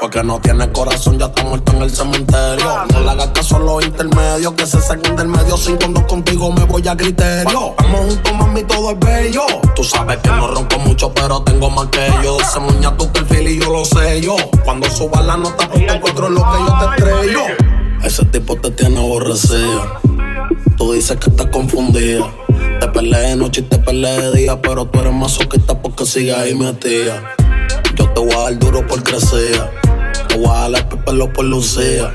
Porque no tienes corazón, ya está muerto en el cementerio. No le hagas caso a los intermedios. Que se saquen del medio. Sin cuando contigo me voy a criterio. Vamos juntos, mami, todo es bello. Tú sabes que no ronco mucho, pero tengo más que yo. Se muña tu perfil y yo lo sé yo. Cuando suba la nota, ponte encuentro lo que yo te estrello. Ese tipo te tiene aborrecida. Tú dices que estás confundida. Te peleé de noche y te peleé de día, pero tú eres masoquista porque sigues ahí metida. Yo te voy a dar duro por crecer. Te voy a dar pelo por lucía.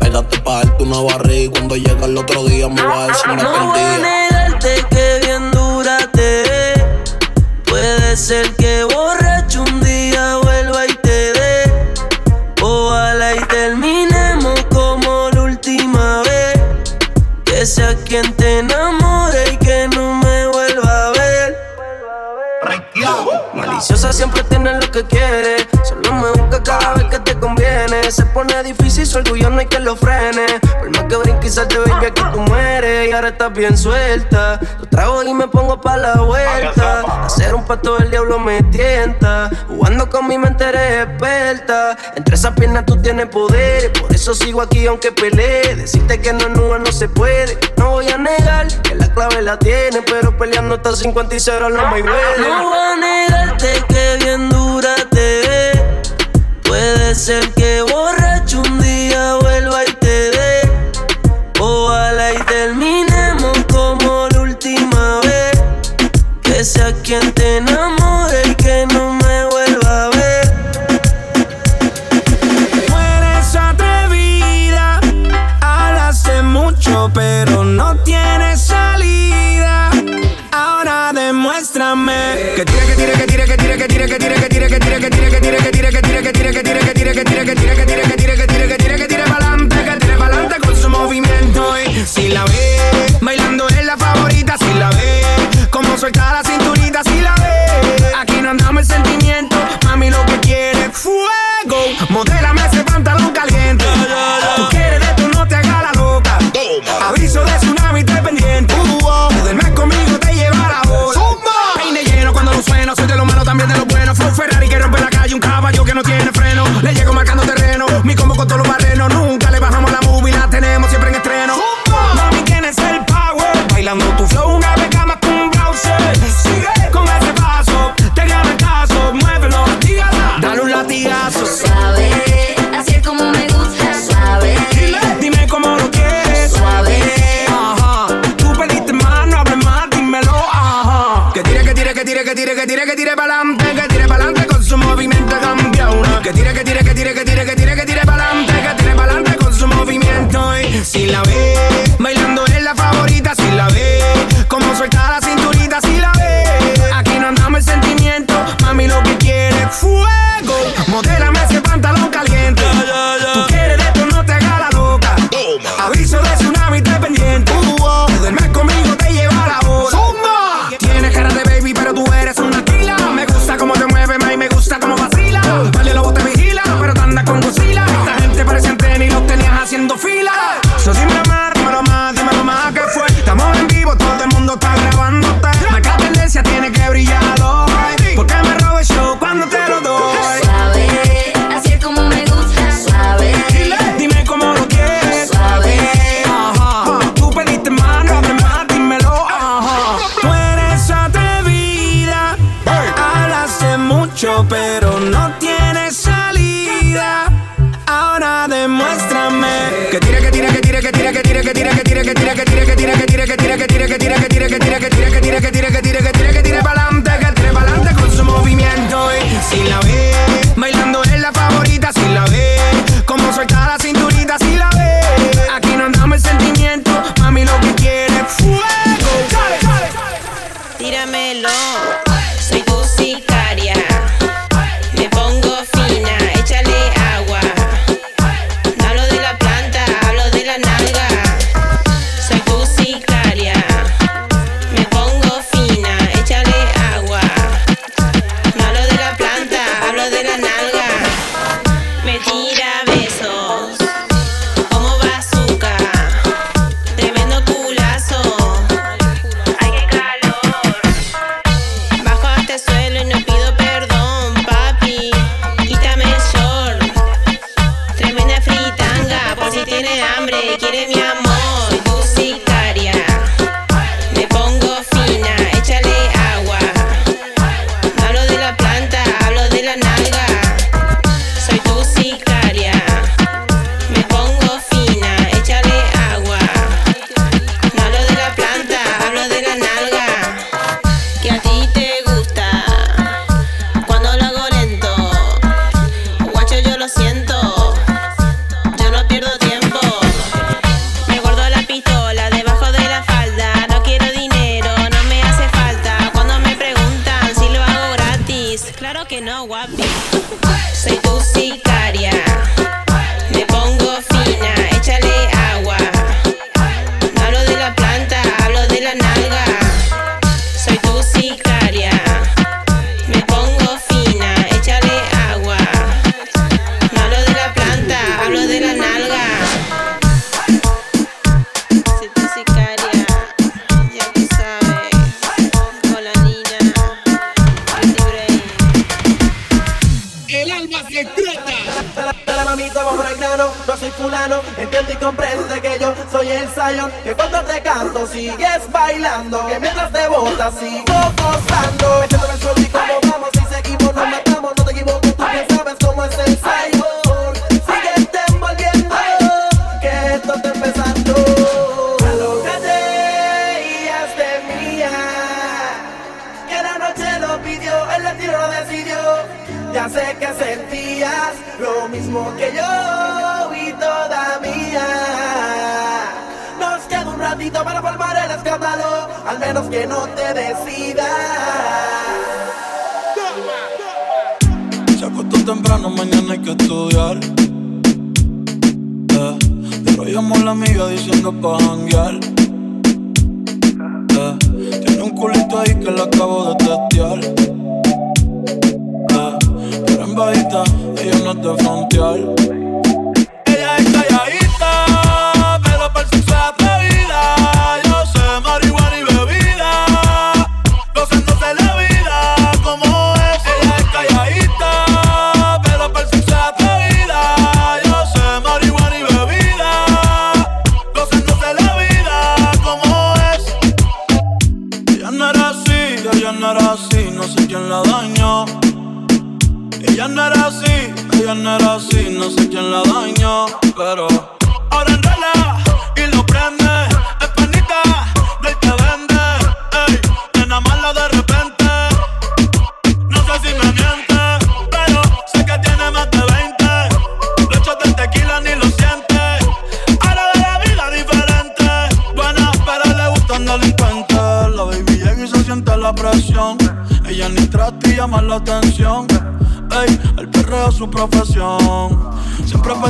Pégate pa' darte una barriga y cuando llega el otro día me voy a decir me No voy a negarte que bien dura te ve. Puede ser que borracho un día vuelva y te dé. Ojalá y terminemos como la última vez. Que sea quien Siempre tiene lo que quiere. Solo me busca cada vez que te conviene. Se pone difícil, su orgullo no hay que lo frene. Por más que baby, aquí tú mueres. Y ahora estás bien suelta. Lo trago y me pongo pa' la vuelta. Hacer un pato del diablo me tienta. Jugando con mi mente eres experta. Entre esas piernas tú tienes poder. Por eso sigo aquí aunque pelee. Decirte que no nube no se puede. No voy a negar que la clave la tiene. Pero peleando hasta 50 y 0 no me huele. No voy a negarte que bien dura te ve. Puede ser que borracho un día vuelva dé. Ojalá y terminemos como la última vez. Que sea quien te enamore y que no me vuelva a ver. Tú eres atrevida, hablas de mucho, pero no tienes salida. Ahora demuéstrame que tire, que tire, que tire, que tire, que tire, que tire, que tire, que tire, que tire, que tire, que tire, que tire, que tire, que tire, que tire, que tire, que tire, que tire, un caballo que no tiene freno. Le llego marcando terreno, mi combo con todos los barrenos.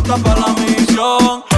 Apuesta para la misión.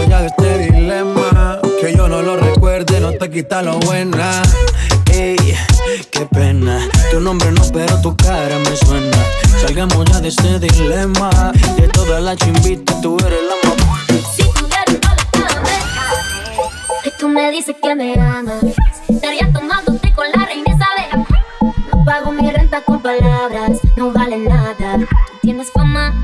no te quita lo buena. Ey, qué pena. Tu nombre no, pero tu cara me suena. Salgamos ya de este dilema. De toda la chimbita, tú eres la más Si un dólar cada vez que tú me dices que me amas, estaría tomándote con la reina Isabel. No pago mi renta con palabras, no vale nada. Tú tienes fama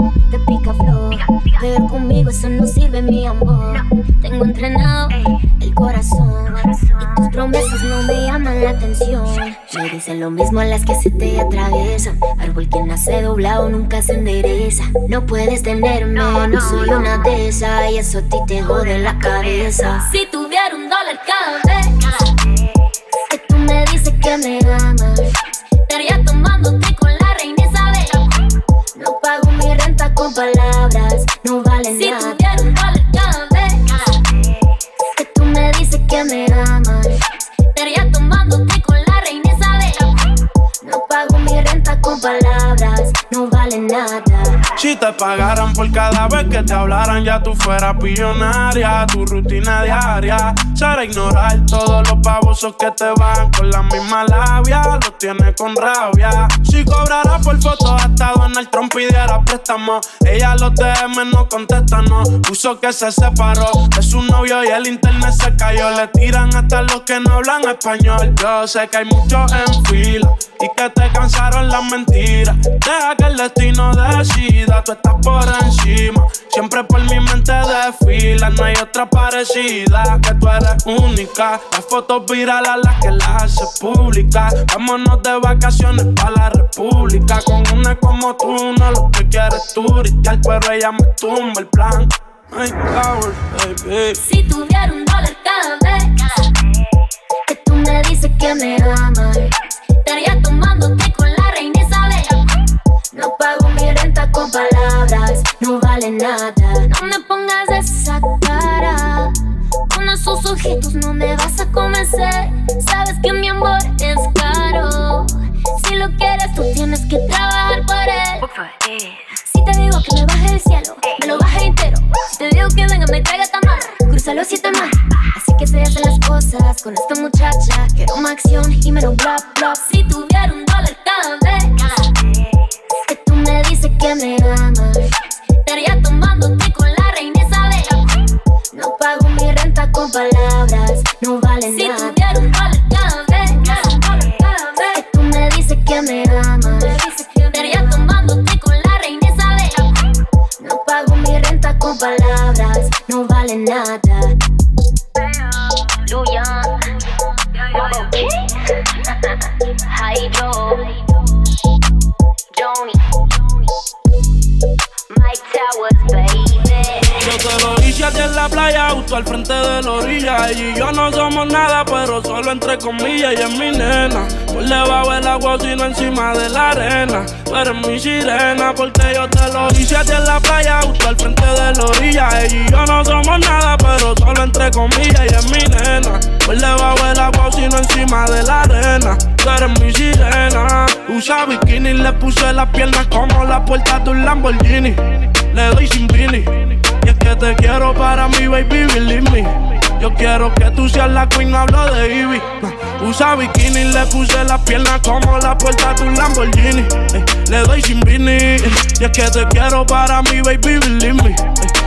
pero conmigo eso no sirve, mi amor. Tengo entrenado el corazón y tus promesas no me llaman la atención. Me dicen lo mismo a las que se te atraviesan. Árbol que nace doblado nunca se endereza. No puedes tenerme, no soy una de esas y eso a ti te jode la cabeza. Si tuviera un dólar cada vez que tú me dices que me amas, estaría tomándote con la reina Isabel. No pago con palabras, no vale nada. Si tuviera un dólar cada vez que tú me dices que me amas, estaría tomándote con la reina Isabel. No pago mi renta con palabras, no Si te pagaran por cada vez que te hablaran, ya tú fueras pillonaria. Tu rutina diaria será ignorar todos los babosos que te van con la misma labia. Los tienes con rabia. Si cobrara por foto, hasta Donald Trump pidiera préstamo. Ella los DM no contesta, no. Puso que se separó de su novio y el internet se cayó. Le tiran hasta los que no hablan español. Yo sé que hay muchos en fila y que te cansaron las mentiras. Deja que el destino decida, tú estás por encima. Siempre por mi mente desfila, no hay otra parecida. Que tú eres única. Las fotos virales a las que las hace pública. Vámonos de vacaciones para la república. Con una como tú, no lo que quieres turistear, pero ella me tumba el plan. My power, baby. Si tuviera un dólar cada vez que tú me dices que me amas, palabras, no vale nada. No me pongas esa cara. Con esos ojitos no me vas a convencer. Sabes que mi amor es caro. Si lo quieres, tú tienes que trabajar por él. Si te digo que me baje del cielo, me lo baje entero. Si te digo que venga, me traiga tamar, cruza los siete mares. Así que se hacen las cosas con esta muchacha. Quiero más acción y menos bla bla. Si Y yo no somos nada, pero solo entre comillas. Ella es mi nena. Por debajo del agua, sino encima de la arena. Tú eres mi sirena, porque yo te lo hice a en la playa, justo al frente de la orilla. Y yo no somos nada, pero solo entre comillas. Ella es mi nena. Por debajo del agua, sino encima de la arena. Tú eres mi sirena. Usa bikini, le puse las piernas como la puerta de un Lamborghini. Le doy sin vini. Y es que te quiero para mi baby, believe me. Yo quiero que tú seas la queen, no hablo de Ivy. No. Usa bikini, le puse las piernas como la puerta de un Lamborghini. Eh, le doy sin vini. Y es que te quiero para mi baby, believe me. Eh,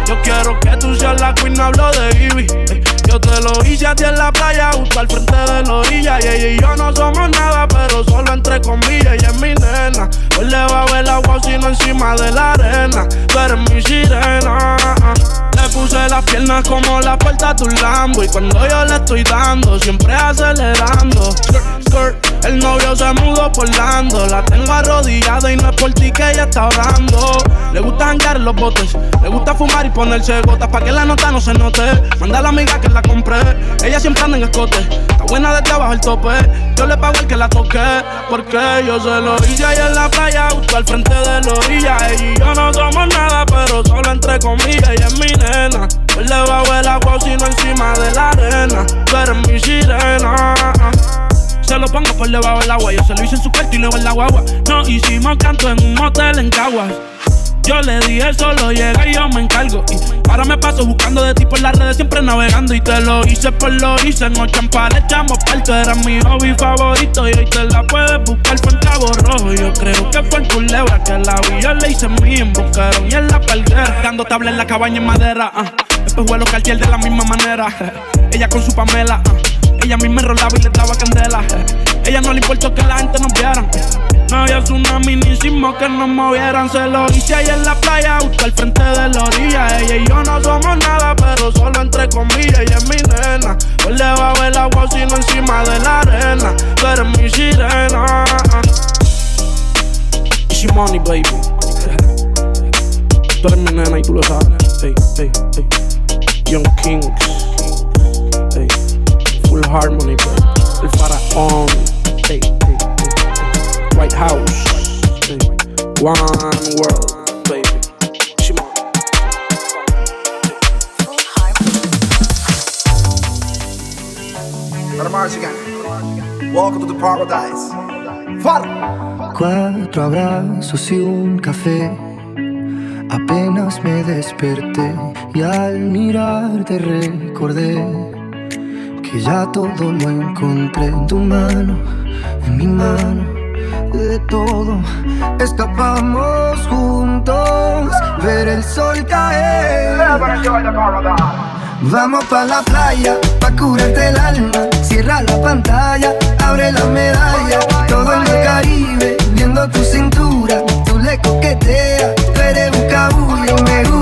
yo quiero que tú seas la queen, no hablo de Ivy. Eh, yo te lo hice a ti en la playa, justo al frente de la orilla. Y ella y yo no somos nada, pero solo entre comillas, ella es mi nena. Hoy le va a ver agua sino encima de la arena. Tú eres mi sirena. Le puse las piernas como la puerta de un Lambo. Y cuando yo le estoy dando, siempre acelerando. El novio se mudó por Lando. La tengo arrodillada y no es por ti que ella está orando. Le gusta jangar los botes. Le gusta fumar y ponerse gotas pa' que la nota no se note. Manda a la amiga que la compré. Ella siempre anda en escote. Está buena desde abajo el tope. Yo le pago el que la toque. Porque yo se lo hice ahí en la playa, justo al frente de la orilla. Y yo no somos nada, pero solo entre comillas. Ella es mi nena. Pues le bajo el agua, sino encima de la arena. Tú eres mi sirena. Se lo pongo por debajo del agua. Yo se lo hice en su cuarto y luego en la guagua. No hicimos canto en un motel en Caguas. Yo le dije solo llega y yo me encargo. Y ahora me paso buscando de ti por las redes, siempre navegando. Y te lo hice por lo hice. En ocho le echamos parto. Era mi hobby favorito. Y hoy te la puedes buscar por cabo rojo. Yo creo que fue en culebra que la vi. Yo le hice mi embocaron y en la palguera. Dando tabla en la cabaña en madera. Uh. Después vuelo cartier de la misma manera. Ella con su pamela. Ella a mí me rolaba y le daba candela. Ella no le importó que la gente nos viera. No había tsunami ni sismo que nos movieran. Se lo hice ahí en la playa, justo al frente de la orilla. Ella y yo no somos nada, pero solo entre comillas. Ella es mi nena. Pues va a ver el agua sino encima de la arena. Tú eres mi sirena. Easy money, baby. Tú eres mi nena y tú lo sabes. Hey, hey, hey. Young Kings. Full harmony, baby. El faraón. Hey, hey, hey. White House. Hey. One world, baby. Shimon. Welcome to the paradise. Faro. Cuatro abrazos y un café. Apenas me desperté y al mirarte recordé que ya todo lo encontré en tu mano, en mi mano, de todo. Escapamos juntos, ver el sol caer. Vamos pa' la playa, pa' curarte el alma. Cierra la pantalla, abre la medalla. Todo en el Caribe, viendo tu cintura. Tú le coqueteas, tú eres un cabullo, me gusta.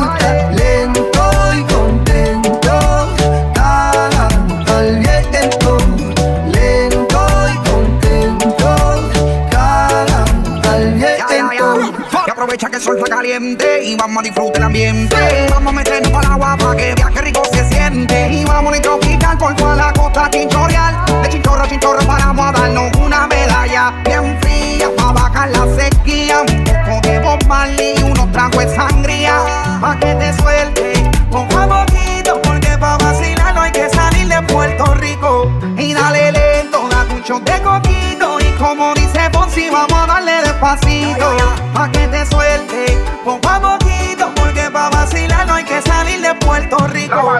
El sol está caliente y vamos a disfrutar el ambiente. Vamos a meternos para el agua para que que rico se siente. Y vamos a tropical por toda la costa chinchorreal. De chinchorro a chinchorro paramos a darnos una medalla bien fría para bajar la sequía. Un poco de y unos tragos de sangría. Pa' que te suelte poco poquito. Porque pa' vacilar no hay que salir de Puerto Rico. Y dale lento, date un shot de coquito.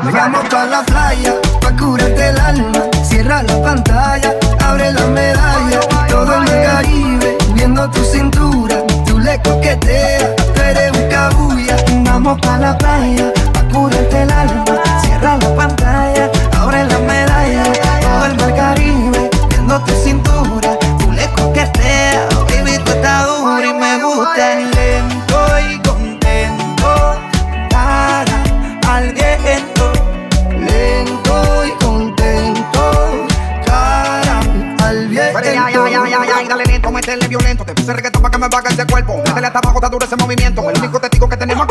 Vamos pa' la playa, pa' curarte el alma. Cierra la pantalla, abre la medalla. Todo en el Caribe, viendo tu cintura. Tú le coqueteas, tú eres un cabulla. Vamos pa' la playa,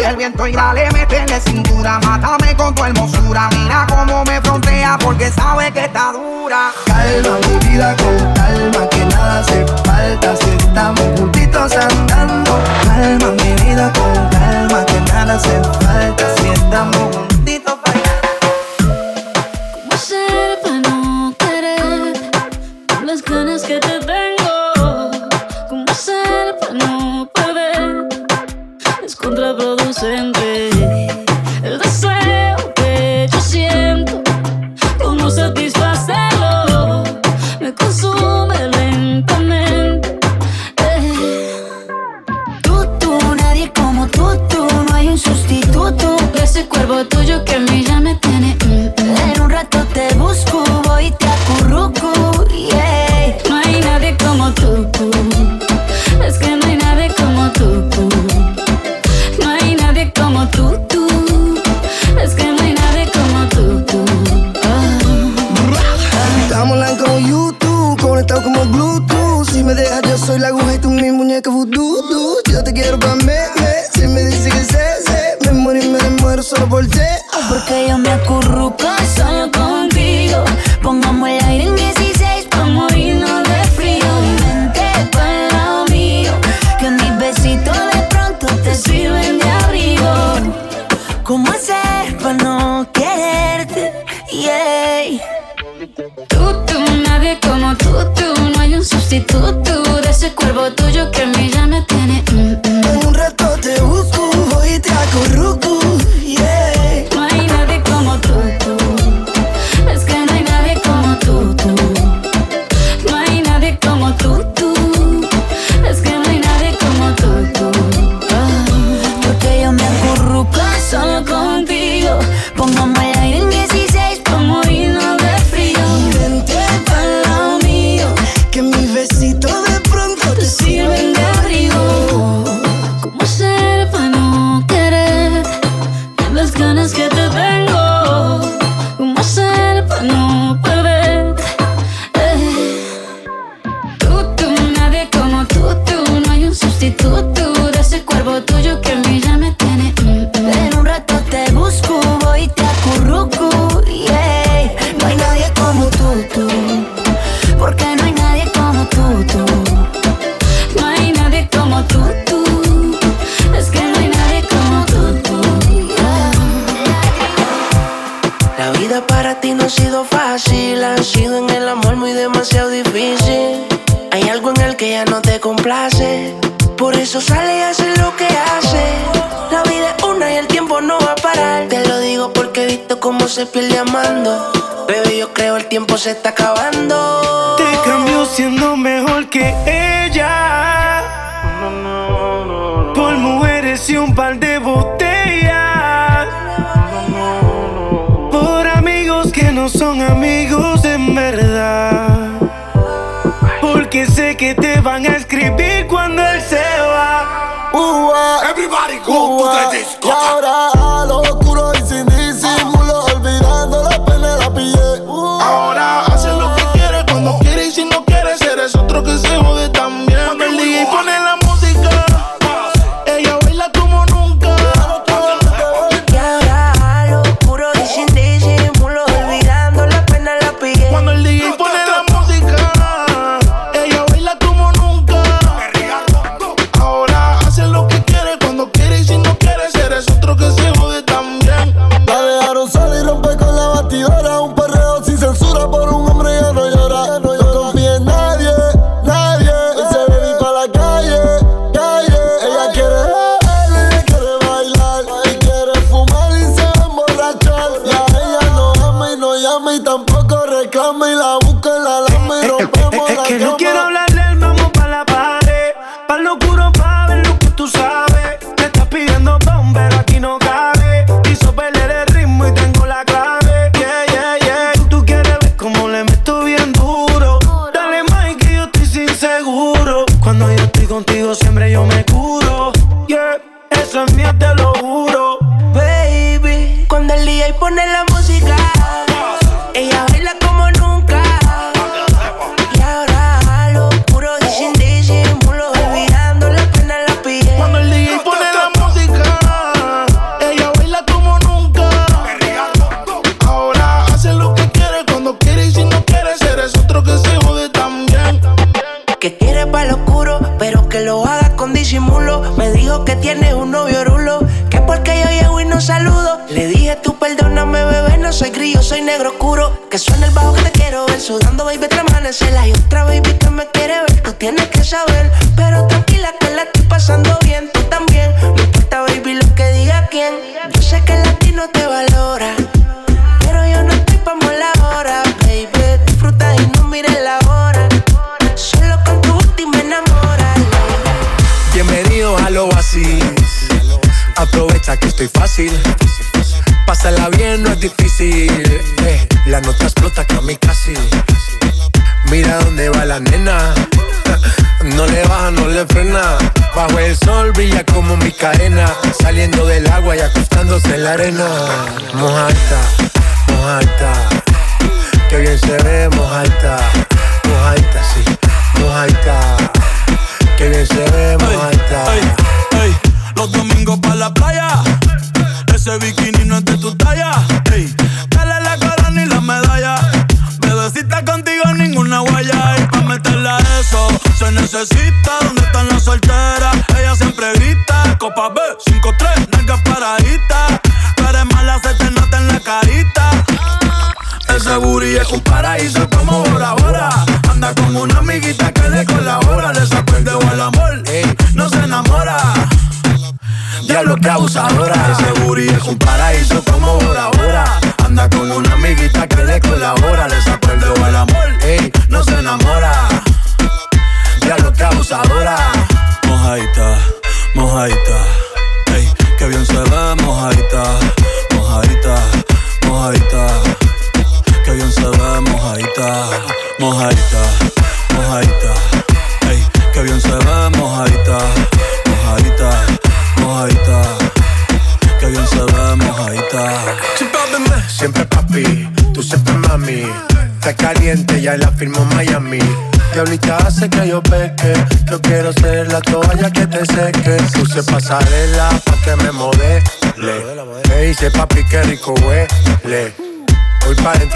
el viento. Y dale, métele cintura, mátame con tu hermosura. Mira cómo me frontea porque sabe que está dura. Calma mi vida con calma, que nada hace falta si estamos juntitos andando. Calma mi vida con calma, que nada hace falta si estamos mojata. Que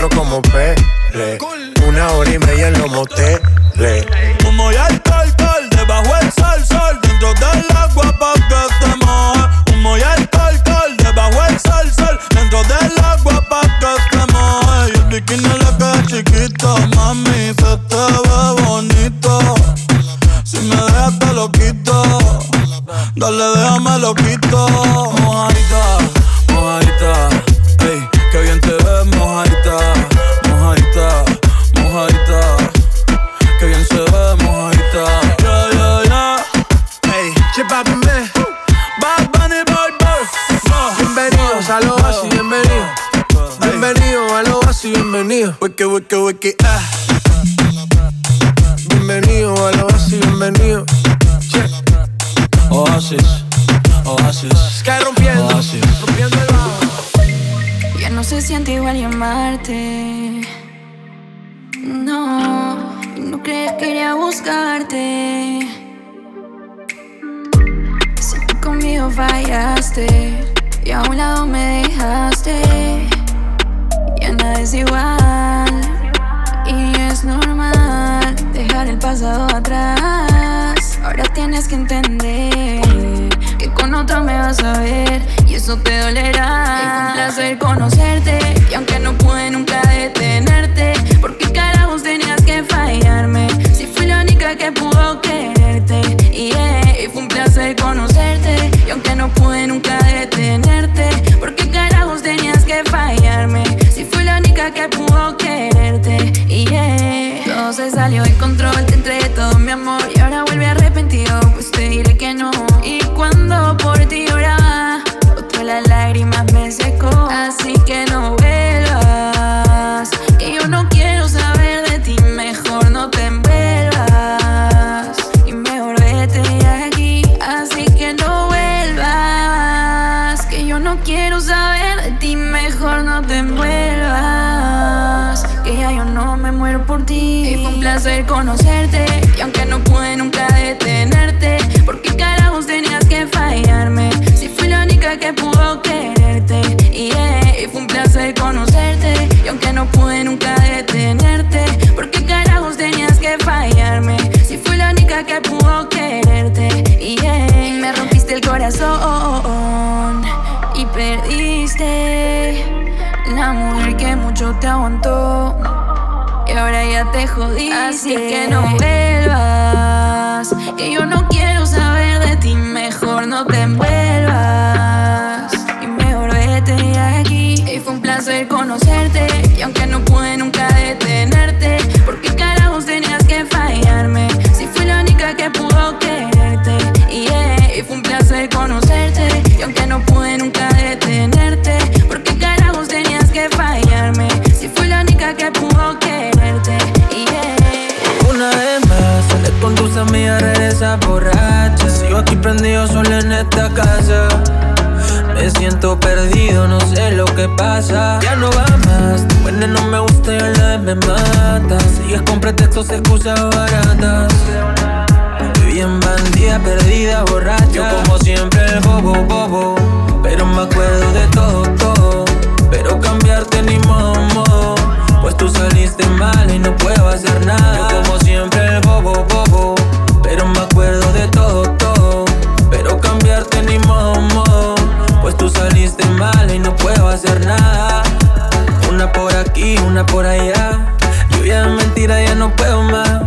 como te aguantó y ahora ya te jodiste. Así que no vuelvas, que yo no quiero saber de ti, mejor no te envuelvas. Y mejor vete de aquí. Y fue un placer conocerte, y aunque no pude nunca detenerte, porque carajos tenías que fallarme. Si fui la única que pudo quererte, yeah. y fue un placer conocerte, y aunque no pude cabeza borracha. Sigo aquí prendido solo en esta casa. Me siento perdido, no sé lo que pasa. Ya no va más. Tu buena no me gusta y a la vez me mata. Sigues con pretextos, excusas baratas. Bien bandida, perdida, borracha. Yo como siempre el bobo, bobo. Pero me acuerdo de todo, todo. Pero cambiarte ni modo, modo. Pues tú saliste mal y no puedo hacer nada. Yo como siempre el bobo, bobo. saliste mal y no puedo hacer nada. Una por aquí, una por allá. Lluvia de mentira, ya no puedo más.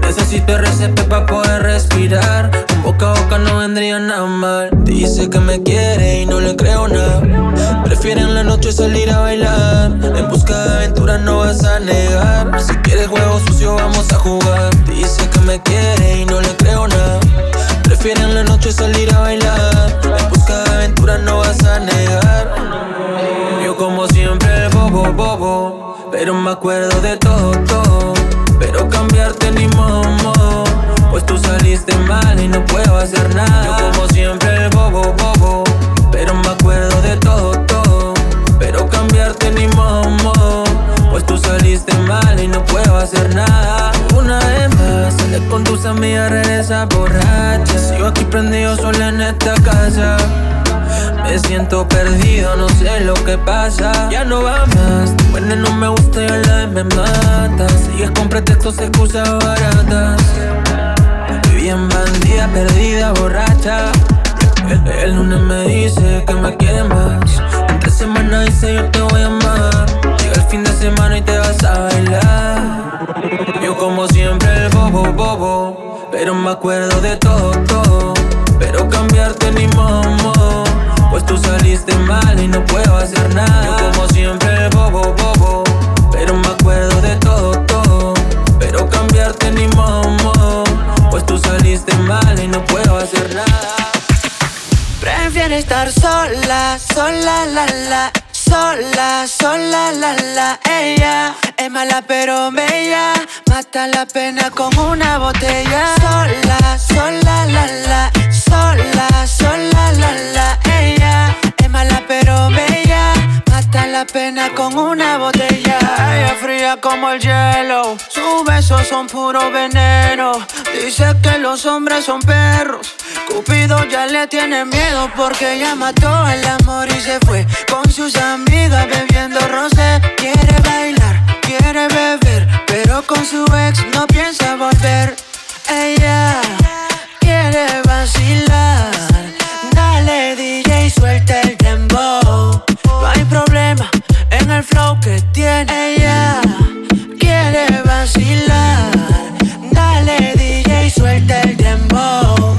Necesito RCP para poder respirar. Un boca a boca no vendría nada mal. Dice que me quiere y no le creo nada. Prefieren la noche salir a bailar. En busca de aventuras no vas a negar. Si quieres juego sucio, vamos a jugar. Dice que me quiere y no le creo nada Prefiere en la noche salir a bailar. En busca de aventuras no vas a negar. Yo como siempre bobo, bobo. Pero me acuerdo de todo, todo. Pero cambiarte ni modo, Pues tú saliste mal y no puedo hacer nada. Yo como siempre bobo, bobo. Pero me acuerdo de todo, todo. Pero cambiarte ni modo, Tú saliste mal y no puedo hacer nada. Una vez más, sale con tus amigas, regresa borracha. Sigo aquí prendido solo en esta casa. Me siento perdido, no sé lo que pasa. Ya no va más. Tu buena no me gusta y a la vez me mata. Sigues con pretextos, excusas baratas. Bien bandida, perdida, borracha. El, lunes me dice que me quiere más. Entre semana dice yo te voy a amar. El fin de semana y te vas a bailar. Yo como siempre el bobo, bobo. Pero me acuerdo de todo, todo. Pero cambiarte ni modo pues tú saliste mal y no puedo hacer nada. Yo como siempre bobo, bobo. Pero me acuerdo de todo, todo. Pero cambiarte ni modo, Pues tú saliste mal y no puedo hacer nada. Prefiero estar sola, sola, la, la. Sola, sola, la, la, ella es mala pero bella, mata la pena con una botella. Sola, sola, la, la, sola, sola, la, la, ella es mala pero bella, mata la pena con una botella. Ella fría como el hielo, sus besos son puro veneno. Dice que los hombres son perros. Cupido ya le tiene miedo porque ya mató el amor y se fue con sus amigas bebiendo rosé. Quiere bailar, quiere beber, pero con su ex no piensa volver. Ella quiere vacilar. Dale DJ, suelta el dembow. No hay problema en el flow que tiene ella. Quiere vacilar. Dale DJ, suelta el dembow.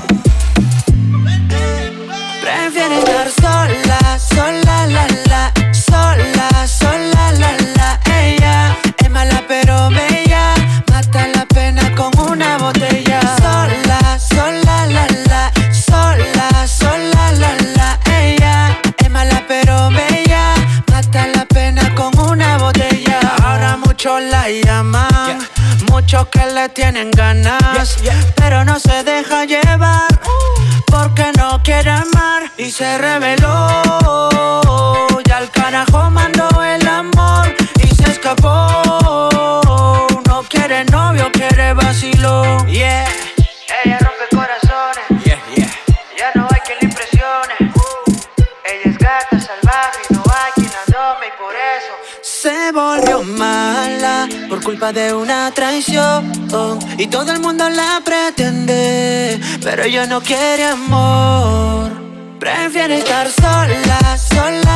De una traición y todo el mundo la pretende, pero ella no quiere amor. Prefiere estar sola, sola,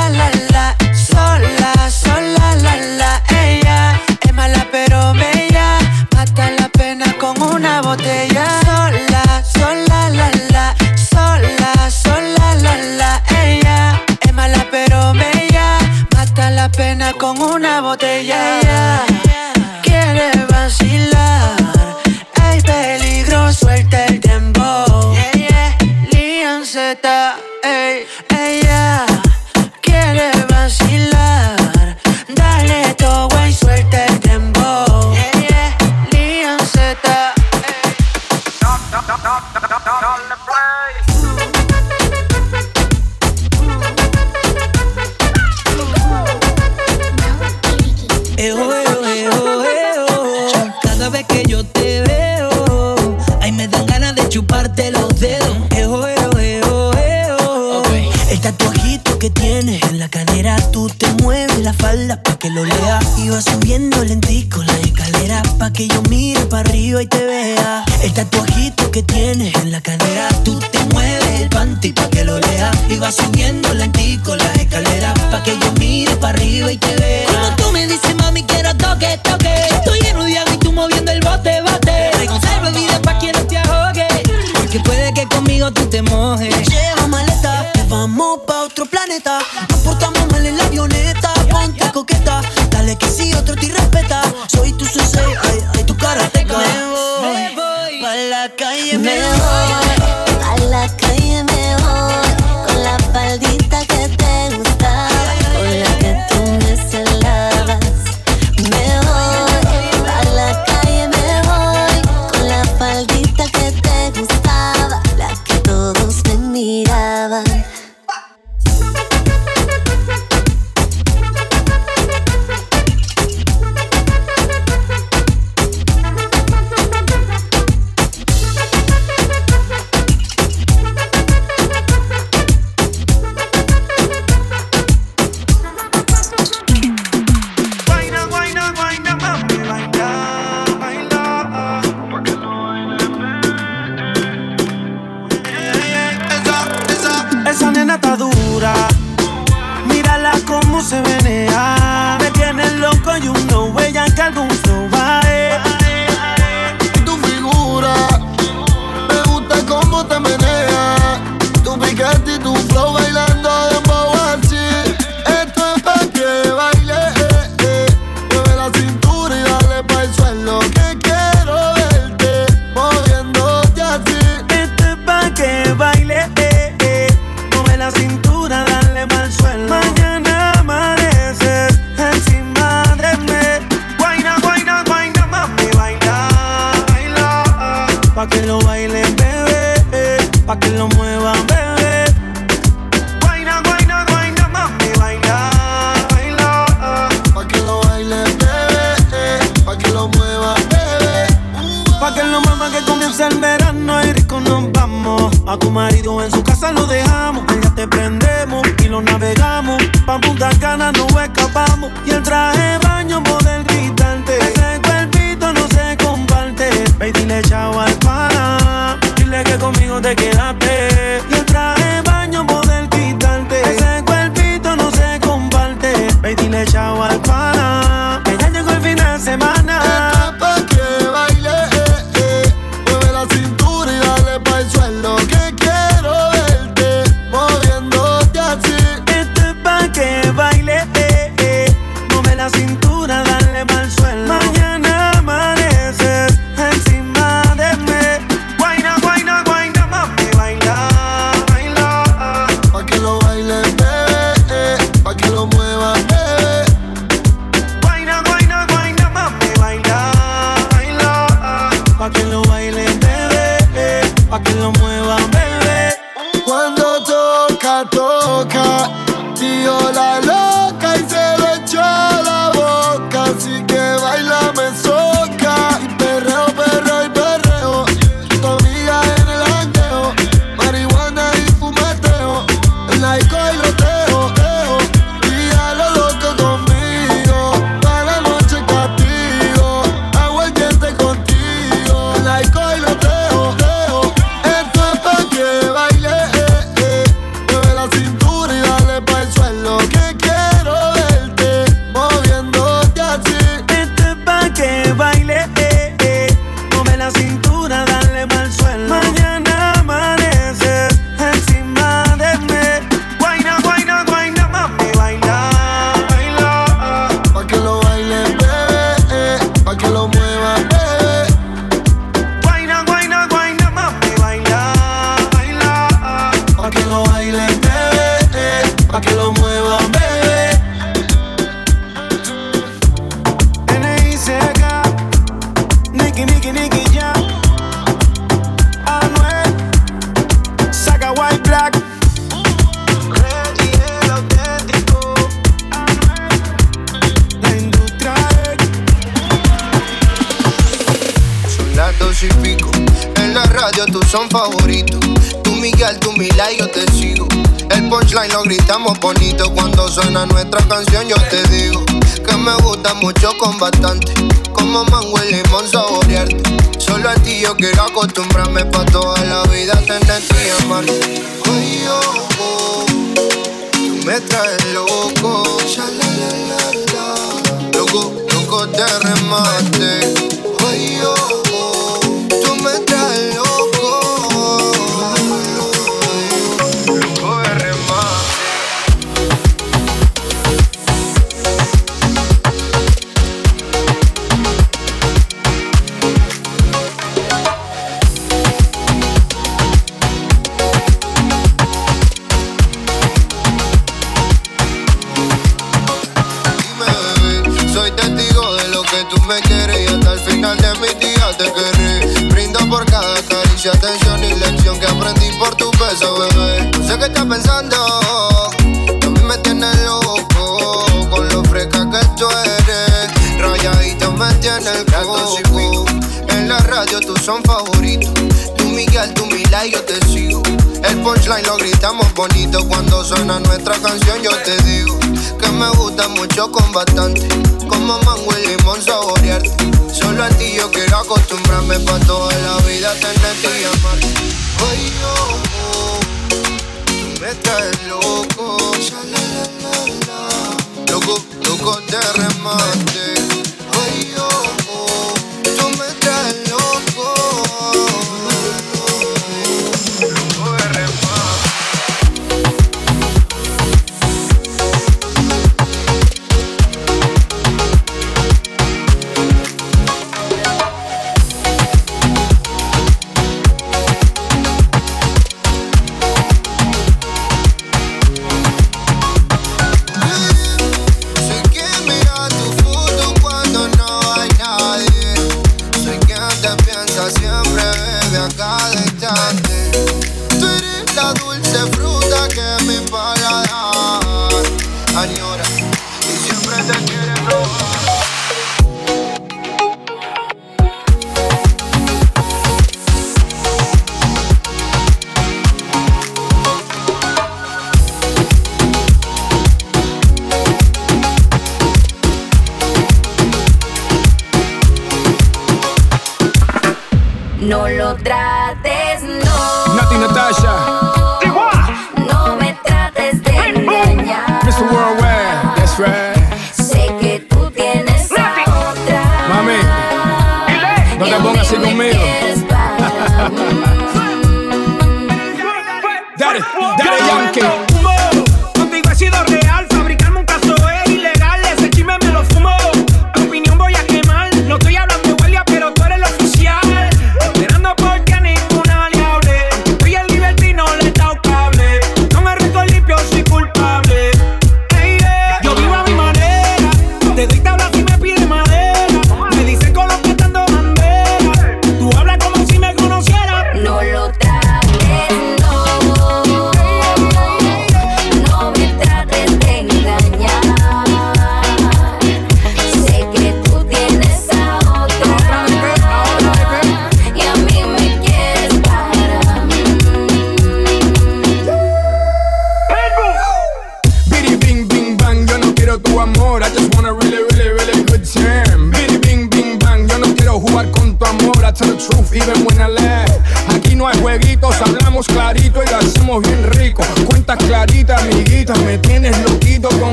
son favoritos, Tú Miguel, tú Mila y yo te sigo. El punchline lo gritamos bonito cuando suena nuestra canción. Yo te digo que me gusta mucho con bastante, como mango y limón saborearte. Solo a ti yo quiero acostumbrarme pa toda la vida tenerte y amarte. Oye, oh, oh, tú me estás loco, loco, loco te remate.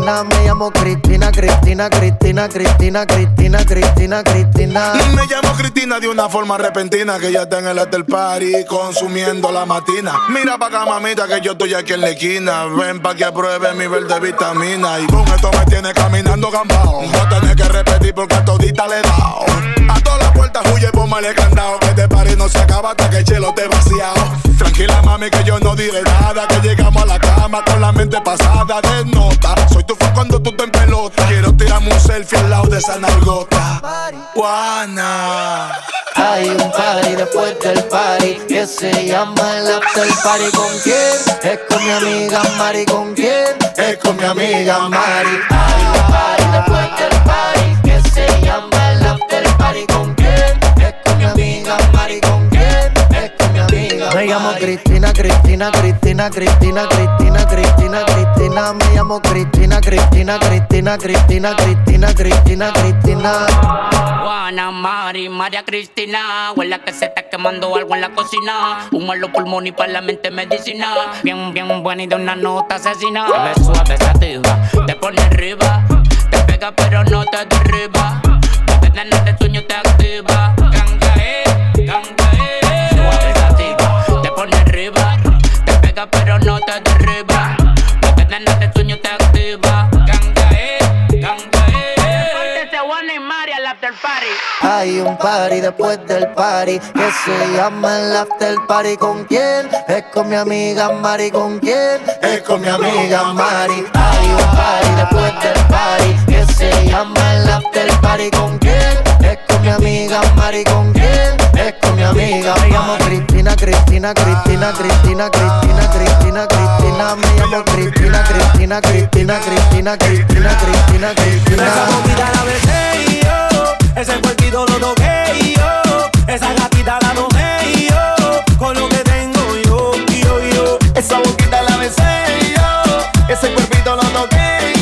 Me llamo Cristina, Cristina, Cristina, Cristina, Cristina, Cristina, Cristina. Me llamo Cristina de una forma repentina que ya está en el hotel party consumiendo la matina. Mira pa' acá, mamita, que yo estoy aquí en la esquina. Ven pa' que apruebe mi verde vitamina. Y con esto me tiene caminando gambao. No tenés que repetir porque a todita le he dado. A todas las puertas huye, póngale candado. Que este party no se acaba hasta que el chelo te vaciado. Tranquila, mami, que yo no diré nada. Que llegamos a la cama con la mente pasada de nota. Soy tu fan cuando tú te pelota. Quiero tirarme un selfie al lado de esa nargota. Juana. Hay un party después del party que se llama el after party. ¿Con quién? Es con mi amiga Mari. ¿Con quién? Es con mi amiga Mari. Hay un party después del party que se llama el after party. ¿Con quién? Es con mi amiga Mari. ¿Con Me llamo Cristina, Cristina, Cristina, Cristina, Cristina, Cristina, Cristina. Me llamo Cristina, Cristina, Cristina, Cristina, Cristina, Cristina, Cristina. Juana, Mari, María Cristina. Huele a que se está quemando algo en la cocina. Humo en los pulmones y para la mente medicina. Bien, bien buena y de una nota asesina. Suave, suave, sativa. Te pone arriba. Te pega pero no te derriba. Te de sueño te activa. Ganga, Pega pero no te derriba. Te ganas de sueño te activa. Ganga, eh, ganga, eh. Juana y Mari al after party. Hay un party después del party que se llama el after party. ¿Con quién? Es con mi amiga Mari. ¿Con quién? Es con mi amiga Mari. Hay un party después del party que se llama el after party. ¿Con quién? Mi amiga Mari. ¿Con quién? Es con mi amiga Me llamo Cristina, Cristina, Cristina, Cristina, Cristina, Cristina, Cristina. Me llamo Cristina, Cristina, Cristina, Cristina, Cristina, Cristina, Cristina. Esa boquita la besé yo, ese cuerpito lo toqué yo, esa gatita la tomé yo, con lo que tengo yo, yo, yo. Esa boquita la besé yo, ese cuerpito lo toqué yo,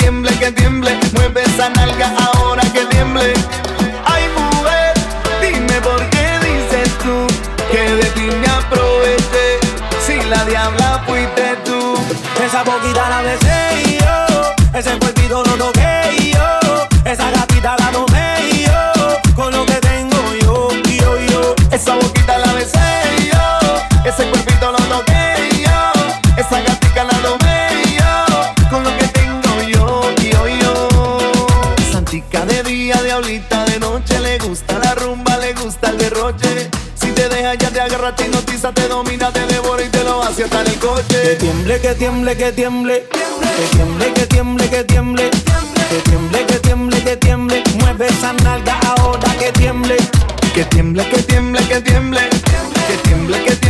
De día, diablita de noche, le gusta la rumba, le gusta el derroche. Si te deja ya te agarra, te hipnotiza, te domina, te devora y te lo hace hasta en el Que coche. tiemble, que tiemble, que tiemble. Que tiemble, que tiemble, que tiemble. Que tiemble, que tiemble, que tiemble. Mueve esa nalga ahora que tiemble. Que tiemble, que tiemble, que tiemble. Que tiemble, que tiemble,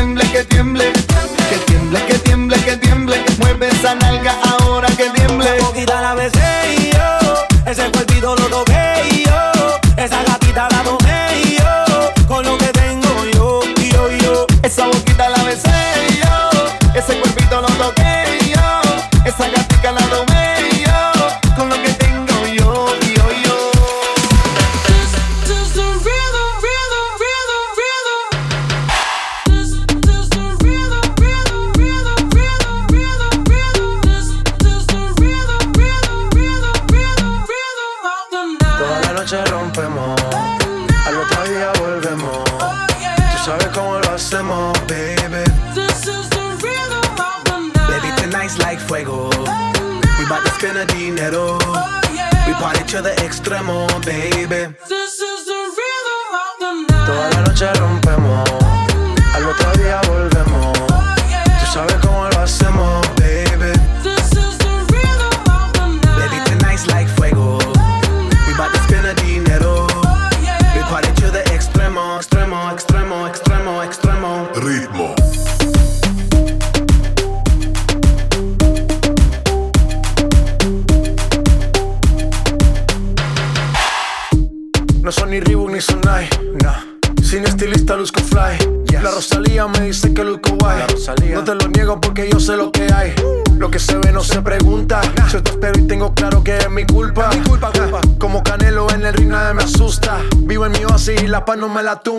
no me la tuve.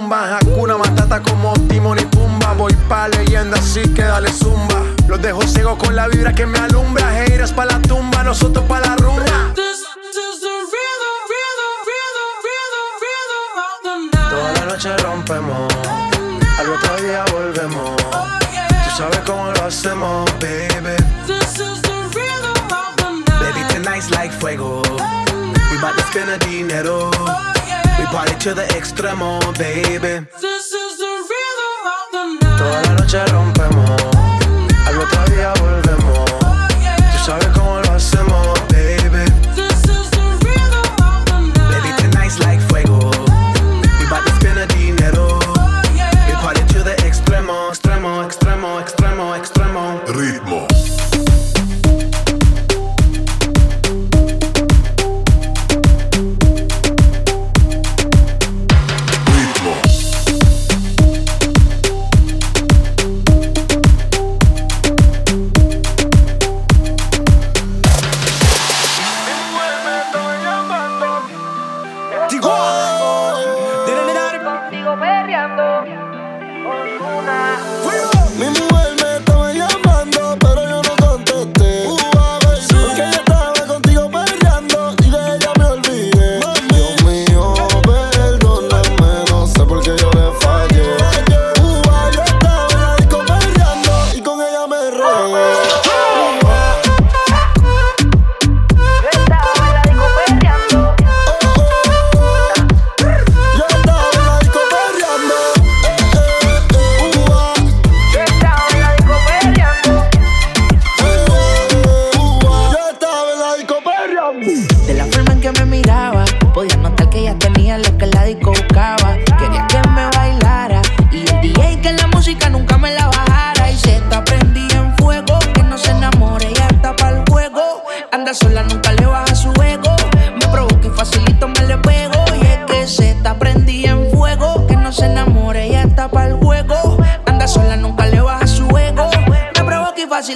hacemos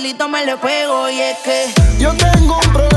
solito me le pego y es que yo tengo un problema.